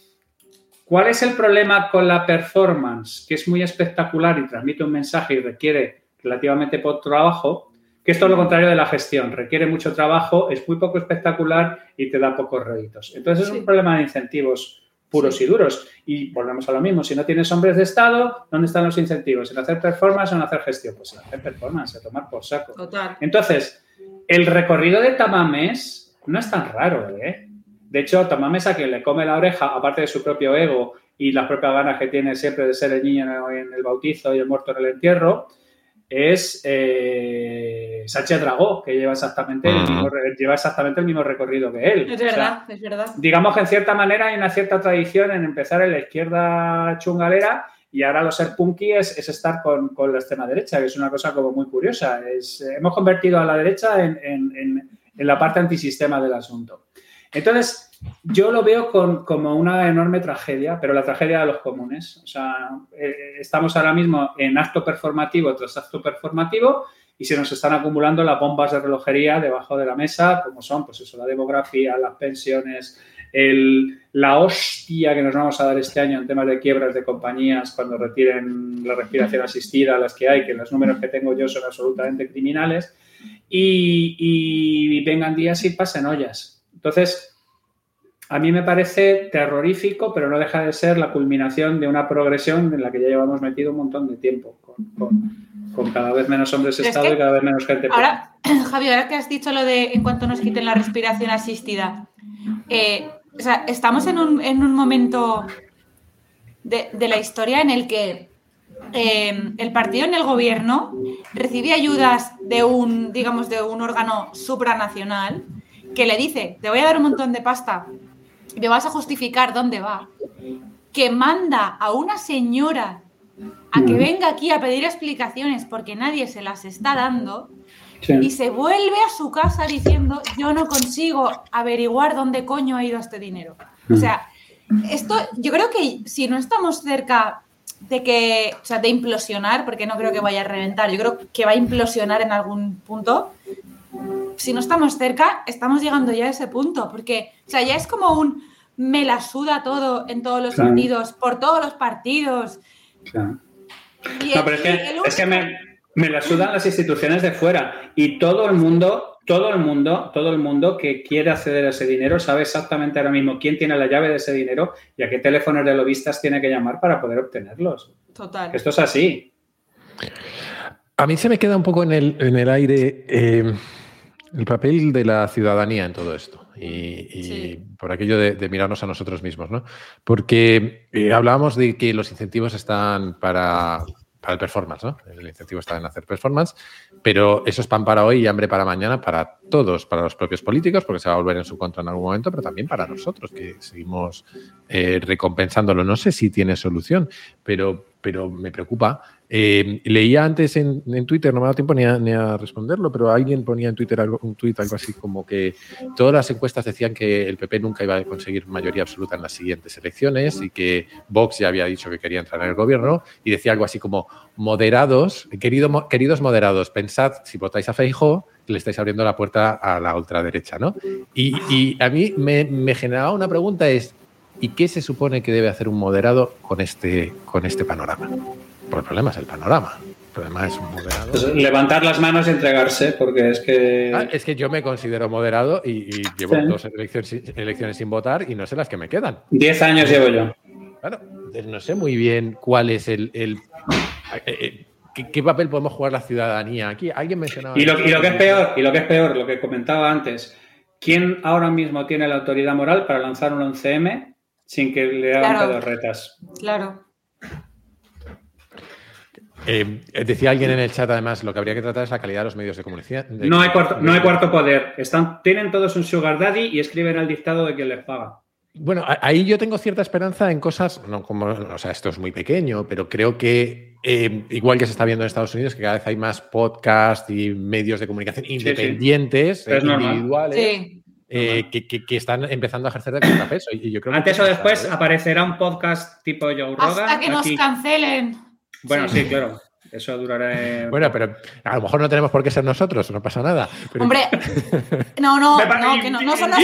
¿Cuál es el problema con la performance? Que es muy espectacular y transmite un mensaje y requiere relativamente poco trabajo, que es todo lo contrario de la gestión. Requiere mucho trabajo, es muy poco espectacular y te da pocos réditos. Entonces es un problema de incentivos puros y duros. Y volvemos a lo mismo, si no tienes hombres de Estado, ¿dónde están los incentivos? ¿En hacer performance o en hacer gestión? Pues en hacer performance, a tomar por saco. Total. Entonces, el recorrido de Tamames no es tan raro, ¿eh? De hecho, Tomamesa, que le come la oreja, aparte de su propio ego y las propias ganas que tiene siempre de ser el niño en el bautizo y el muerto en el entierro, es eh, Sánchez Dragó, que lleva exactamente, el mismo, lleva exactamente el mismo recorrido que él. Es verdad, es verdad. Digamos que en cierta manera hay una cierta tradición en empezar en la izquierda chungalera y ahora lo ser punky es, estar con, la extrema derecha, que es una cosa como muy curiosa. Es, hemos convertido a la derecha en, en la parte antisistema del asunto. Entonces, yo lo veo como una enorme tragedia, pero la tragedia de los comunes. O sea, eh, estamos ahora mismo en acto performativo tras acto performativo y se nos están acumulando las bombas de relojería debajo de la mesa, como son, pues eso, la demografía, las pensiones, la hostia que nos vamos a dar este año en temas de quiebras de compañías cuando retiren la respiración asistida, las que hay, que los números que tengo yo son absolutamente criminales, y, y vengan días y pasen ollas. Entonces, a mí me parece terrorífico, pero no deja de ser la culminación de una progresión en la que ya llevamos metido un montón de tiempo, con, cada vez menos hombres de Estado y cada vez menos gente. Ahora, Javi, ahora que has dicho lo de en cuanto nos quiten la respiración asistida, eh, estamos en un, momento de, la historia en el que eh, el partido en el gobierno recibe ayudas de un, digamos, de un órgano supranacional que le dice, te voy a dar un montón de pasta, me vas a justificar dónde va, que manda a una señora a que venga aquí a pedir explicaciones porque nadie se las está dando y se vuelve a su casa diciendo yo no consigo averiguar dónde coño ha ido este dinero. O sea, esto yo creo que si no estamos cerca de que, o sea, de implosionar, porque no creo que vaya a reventar, yo creo que va a implosionar en algún punto. Si no estamos cerca, estamos llegando ya a ese punto, porque, o sea, ya es como un me la suda todo en todos los sentidos, por todos los partidos. Claro. no, pero es que, me, me la sudan las instituciones de fuera y todo el mundo, todo el mundo, todo el mundo que quiere acceder a ese dinero sabe exactamente ahora mismo quién tiene la llave de ese dinero y a qué teléfonos de lobistas tiene que llamar para poder obtenerlos. Total. Esto es así. A mí se me queda un poco en el, en el aire eh, el papel de la ciudadanía en todo esto y, por aquello de, mirarnos a nosotros mismos, ¿no? Porque eh, hablábamos de que los incentivos están para, el performance, ¿no? El incentivo está en hacer performance, pero eso es pan para hoy y hambre para mañana para todos, para los propios políticos, porque se va a volver en su contra en algún momento, pero también para nosotros, que seguimos eh, recompensándolo. No sé si tiene solución, pero, pero me preocupa eh, leía antes en, Twitter, no me ha dado tiempo ni a, responderlo, pero alguien ponía en Twitter algo, un tweet algo así como que todas las encuestas decían que el PP nunca iba a conseguir mayoría absoluta en las siguientes elecciones y que Vox ya había dicho que quería entrar en el gobierno y decía algo así como moderados, querido, queridos moderados, pensad si votáis a Feijóo le estáis abriendo la puerta a la ultraderecha, ¿no? Y, a mí me, me generaba una pregunta es ¿y qué se supone que debe hacer un moderado con este, con este panorama? El problema es el panorama. El problema es un moderado. Pues levantar las manos y entregarse, porque es que. Ah, es que yo me considero moderado y, llevo dos elecciones, sin votar y no sé las que me quedan. Diez años llevo yo. Claro, no sé muy bien cuál es el. Eh, eh, ¿qué, papel podemos jugar la ciudadanía aquí? Alguien mencionaba. Y lo, y lo que es peor, y lo que es peor, lo que comentaba antes, ¿quién ahora mismo tiene la autoridad moral para lanzar un 11M sin que le hagan claro, retas? Claro. Eh, decía alguien en el chat, además, lo que habría que tratar es la calidad de los medios de comunicación. no, hay cuarto, no hay cuarto poder. Están, tienen todos un sugar daddy y escriben al dictado de quien les paga. Bueno, ahí yo tengo cierta esperanza en cosas, no como, o sea, esto es muy pequeño, pero creo que eh, igual que se está viendo en Estados Unidos, que cada vez hay más podcasts y medios de comunicación independientes, eh, individuales. que, están empezando a ejercer de contrapeso. Y yo creo Antes o después aparecerá un podcast tipo Joe Rogan. Hasta que nos cancelen. Bueno, sí, claro. Eso durará. Bueno, pero a lo mejor no tenemos por qué ser nosotros, no pasa nada. Hombre, no, no, no, que no, no, seremos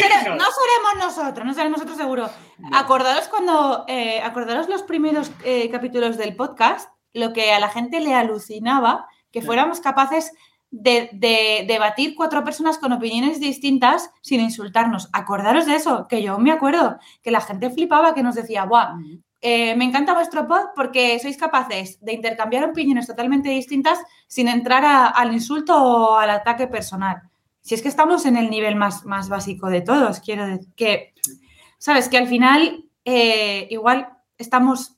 nosotros, no seremos nosotros seguro. Acordaros cuando, eh, acordaros los primeros eh, capítulos del podcast, lo que a la gente le alucinaba, que fuéramos capaces de, de, debatir cuatro personas con opiniones distintas sin insultarnos. Acordaros de eso, que yo me acuerdo, que la gente flipaba, que nos decía, ¡buah! Eh, me encanta vuestro pod porque sois capaces de intercambiar opiniones totalmente distintas sin entrar al insulto o al ataque personal. Si es que estamos en el nivel más, más básico de todos, quiero decir que, sabes, que al final eh, igual estamos,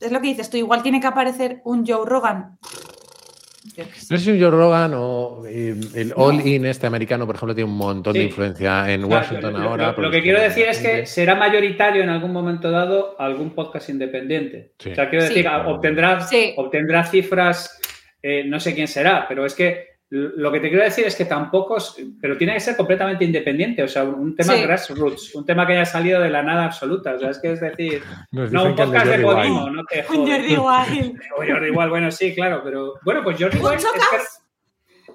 es lo que dices tú, igual tiene que aparecer un Joe Rogan no sé si un Joe Rogan o eh, el All In este americano, por ejemplo, tiene un montón de influencia en Washington ahora. Lo, que quiero decir es que será mayoritario en algún momento dado algún podcast independiente. O sea, quiero decir, obtendrá, obtendrá cifras, eh, no sé quién será, pero es que lo que te quiero decir es que tampoco, pero tiene que ser completamente independiente, o sea, un tema grassroots, un tema que haya salido de la nada absoluta, o sea, es que es decir, no un podcast de Podimo, no te Un Jordi Wild. Jordi Wild, bueno, sí, claro, pero bueno, pues Jordi Wild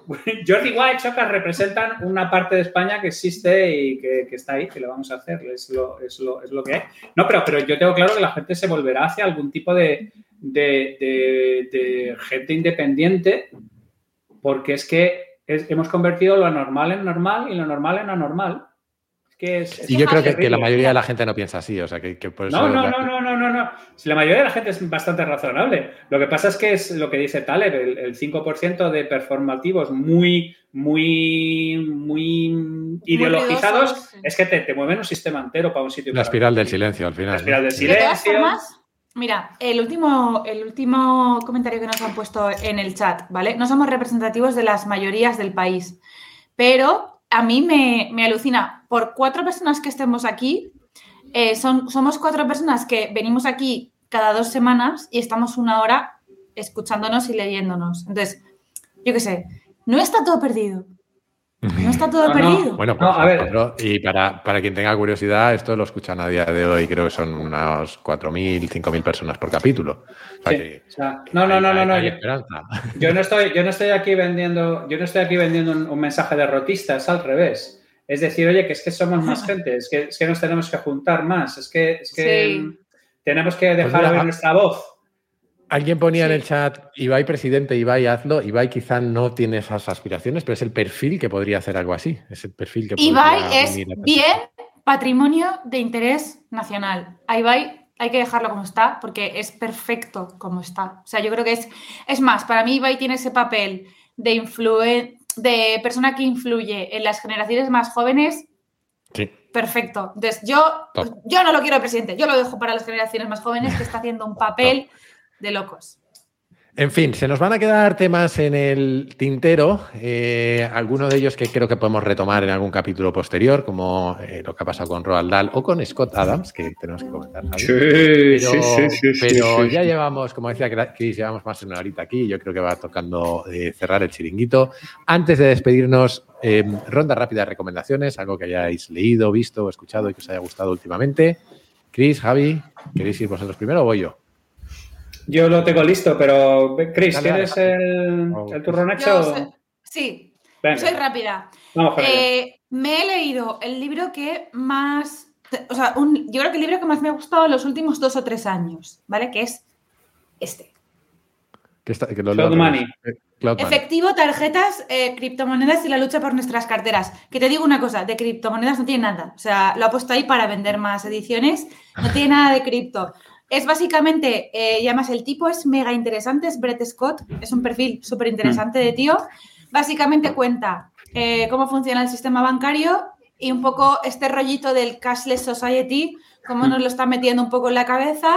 Jordi Wild Chocas representan una parte de España que existe y que, está ahí, que lo vamos a hacer, es lo, es lo, es lo que hay. No, pero, pero yo tengo claro que la gente se volverá hacia algún tipo de, de, de, de gente independiente porque es que hemos convertido lo anormal en normal y lo normal en anormal. y yo creo que, la mayoría de la gente no piensa así, o sea, que, no, no, no, no, no, no, no. Si la mayoría de la gente es bastante razonable. Lo que pasa es que es lo que dice Taleb, el, 5% de performativos muy, muy, muy ideologizados es que te, mueven un sistema entero para un sitio. La espiral del silencio, al final. La espiral del silencio. Mira, el último, el último comentario que nos han puesto en el chat, ¿vale? No somos representativos de las mayorías del país, pero a mí me, me alucina. Por cuatro personas que estemos aquí, eh, son, somos cuatro personas que venimos aquí cada dos semanas y estamos una hora escuchándonos y leyéndonos. Entonces, yo qué sé, no está todo perdido. No está todo No, no. perdido. Bueno, No, pues, a ver. y para, para quien tenga curiosidad, esto lo escuchan a día de hoy, creo que son unos 4.000, 5.000 personas por capítulo. O sea Sí, que o sea, no, no, no, hay- no, no. hay Yo, esperanza. yo no estoy, yo no estoy aquí vendiendo, yo no estoy aquí vendiendo un, un mensaje derrotista, es al revés. Es decir, oye, que es que somos más gente, es que, es que nos tenemos que juntar más, es que, es que Sí. tenemos que dejar mira, oír ah, nuestra voz. Alguien ponía en el chat, Ibai presidente, Ibai hazlo. Ibai quizá no tiene esas aspiraciones, pero es el perfil que podría hacer algo así. Es el perfil que Ibai es bien patrimonio de interés nacional. A Ibai hay que dejarlo como está porque es perfecto como está. O sea, yo creo que es... Es más, para mí Ibai tiene ese papel de, influen- de persona que influye en las generaciones más jóvenes Sí. perfecto. Entonces, yo, Top. yo no lo quiero de presidente, yo lo dejo para las generaciones más jóvenes que está haciendo un papel de locos. En fin, se nos van a quedar temas en el tintero, eh, algunos de ellos que creo que podemos retomar en algún capítulo posterior, como eh, lo que ha pasado con Roald Dahl o con Scott Adams, que tenemos que comentar. Javi. Pero, pero ya llevamos, como decía Chris, llevamos más de una horita aquí. Yo creo que va tocando eh, cerrar el chiringuito. Antes de despedirnos, eh, ronda rápida de recomendaciones, algo que hayáis leído, visto o escuchado y que os haya gustado últimamente. Chris, Javi, ¿queréis ir vosotros primero o voy yo? Yo lo tengo listo, pero Chris, Dale, dale. ¿tienes el, Oh. el turrón Yo hecho? sí, Venga, soy rápida. vamos. Eh, me he leído el libro que más, o sea, un- yo creo que el libro que más me ha gustado en los últimos dos o tres años, ¿vale? Que es este. Que está- que lo Cloud leo- Money. eh, Cloud Money. Efectivo, tarjetas, eh, criptomonedas y la lucha por nuestras carteras. Que te digo una cosa, de criptomonedas no tiene nada. O sea, lo ha puesto ahí para vender más ediciones. No tiene nada de cripto. Es básicamente, eh, y además el tipo es mega interesante, es Brett Scott, es un perfil súper interesante de tío. Básicamente cuenta eh, cómo funciona el sistema bancario y un poco este rollito del cashless society, cómo nos lo está metiendo un poco en la cabeza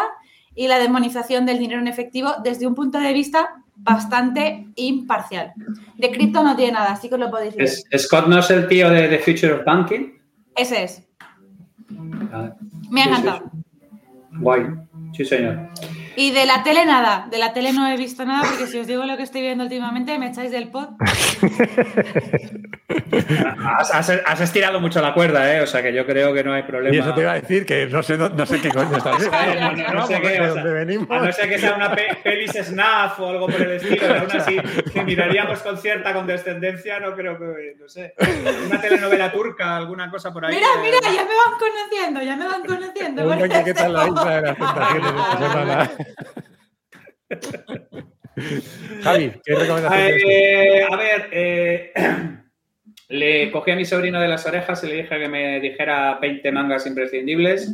y la demonización del dinero en efectivo desde un punto de vista bastante imparcial. De cripto no tiene nada, así que lo podéis leer. ¿Es- ¿Scott no es el tío de The Future of Banking? Ese es. Ah, Me ha encantado. Guay. Sí, señor. Y de la tele nada, de la tele no he visto nada porque si os digo lo que estoy viendo últimamente me echáis del pod. Has, has- has estirado mucho la cuerda, ¿eh? O sea que yo creo que no hay problema. Y eso te iba a decir que no sé, no sé qué coño estás viendo. No, no, no sé qué, de o sea, dónde venimos. A no ser que sea una pe pelis snuff o algo por el estilo, aún así que miraríamos con cierta condescendencia, no creo que, no sé, una telenovela turca, alguna cosa por ahí. Mira, mira, ya me van conociendo, ya me van conociendo. Que ¿Qué tal la isla de las tentaciones esta semana? Javi, ¿qué recomendación? Eh, a ver, eh, le cogí a mi sobrino de las orejas y le dije que me dijera 20 mangas imprescindibles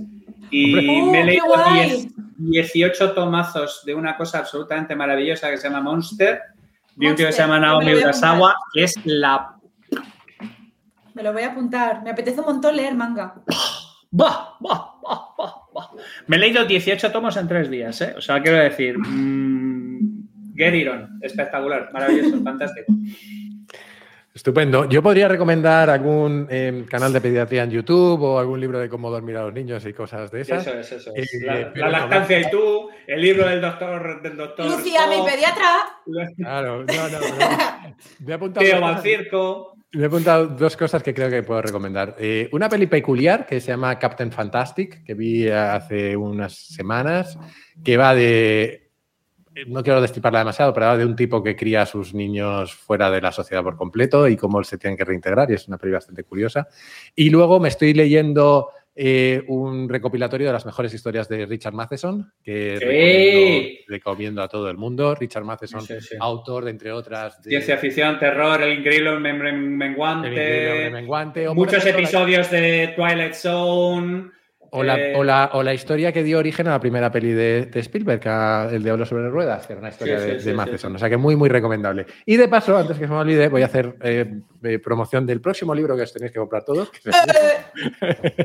y Hombre. ¡Oh, me he leído guay! 10 18 tomazos de una cosa absolutamente maravillosa que se llama Monster, de un tío que se llama Naomi lo voy a Urasawa, que es la... me lo voy a apuntar. Me apetece un montón leer manga. ¡Bah! ¡Bah! ¡Bah! ¡Bah! Me he leído 18 tomos en tres días, ¿eh? O sea, quiero decir... mm, get it on. Espectacular, maravilloso, fantástico. Estupendo. Yo podría recomendar algún eh, canal de pediatría en YouTube o algún libro de cómo dormir a los niños y cosas de esas. Eso es, eso es. Eh, La, lactancia y tú, el libro del doctor... Del doctor Lucía, mi pediatra. Claro, no, no, pero me he apuntado, Tío al circo. Me he apuntado dos cosas que creo que puedo recomendar. Eh, una peli peculiar que se llama Captain Fantastic, que vi hace unas semanas, que va de. No quiero destriparla demasiado, pero va de un tipo que cría a sus niños fuera de la sociedad por completo y cómo se tienen que reintegrar, y es una peli bastante curiosa. Y luego me estoy leyendo eh, un recopilatorio de las mejores historias de Richard Matheson, que Sí. recomiendo, recomiendo a todo el mundo. Richard Matheson, Sí, sí. autor, de, entre otras, de Ciencia ficción, terror, el increíble men- men- El menguante. Menguante, Muchos ejemplo, la- episodios de Twilight Zone. O la, Eh, o, la, o la historia que dio origen a la primera peli de, de Spielberg, a El Diablo sobre ruedas, que era una historia Sí, sí, de, sí, de sí, Matheson. sí. O sea que muy, muy recomendable. Y de paso, antes que se me olvide, voy a hacer eh, eh, promoción del próximo libro que os tenéis que comprar todos. que Eh,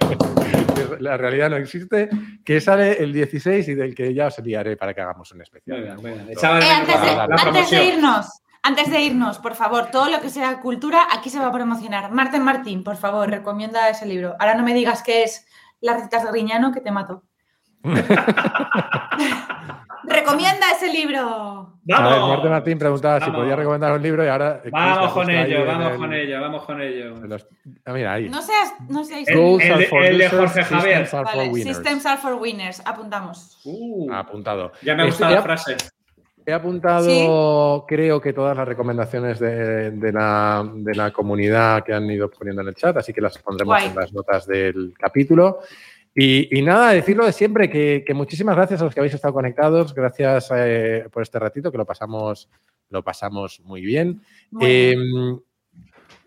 la realidad no existe, que sale el 16 y del que ya os enviaré para que hagamos un especial. Eh, antes, de, la, la antes de promoción. irnos, Antes de irnos, por favor, todo lo que sea cultura, aquí se va a promocionar. Marten Martín, por favor, recomienda ese libro. Ahora no me digas que es Las recetas de Griñano, que te mato. Recomienda ese libro. ¡Vamos! Marten Martín preguntaba si podía recomendar un libro y ahora. Vamos con ello, vamos con ello, vamos con ello. Mira, ahí. No seas. No seas... El, el, de Jorge Javier. Systems are, vale, systems are for winners. Apuntamos. Uh, apuntado. Ya me gusta la frase. He apuntado, creo que todas las recomendaciones de, la, de, la, comunidad que han ido poniendo en el chat, así que las pondremos en las notas del capítulo. Y, nada, decirlo de siempre, que, muchísimas gracias a los que habéis estado conectados, gracias eh, por este ratito, que lo pasamos, lo pasamos muy bien. Em,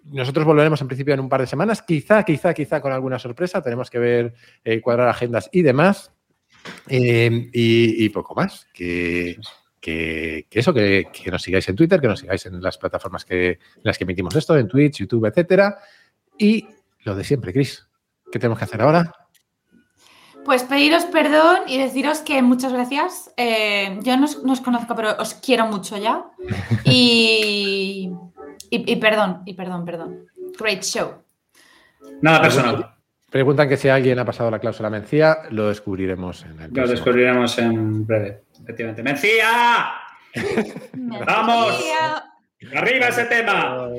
nosotros volveremos en principio en un par de semanas, quizá, quizá, quizá con alguna sorpresa, tenemos que ver, eh, cuadrar agendas y demás. Em, y, poco más, que, eso, que, nos sigáis en Twitter, que nos sigáis en las plataformas que, en las que emitimos esto, en Twitch, YouTube, etcétera. Y lo de siempre, Chris, ¿qué tenemos que hacer ahora? Pues pediros perdón y deciros que muchas gracias. Eh, yo no os, conozco, pero os quiero mucho ya. Y, y, perdón, y perdón, perdón. Great show. Nada personal. Preguntan que si alguien ha pasado la cláusula Mencía, lo descubriremos en el Lo descubriremos en breve, efectivamente. ¡Mencía! ¡Vamos! ¡Arriba ese tema!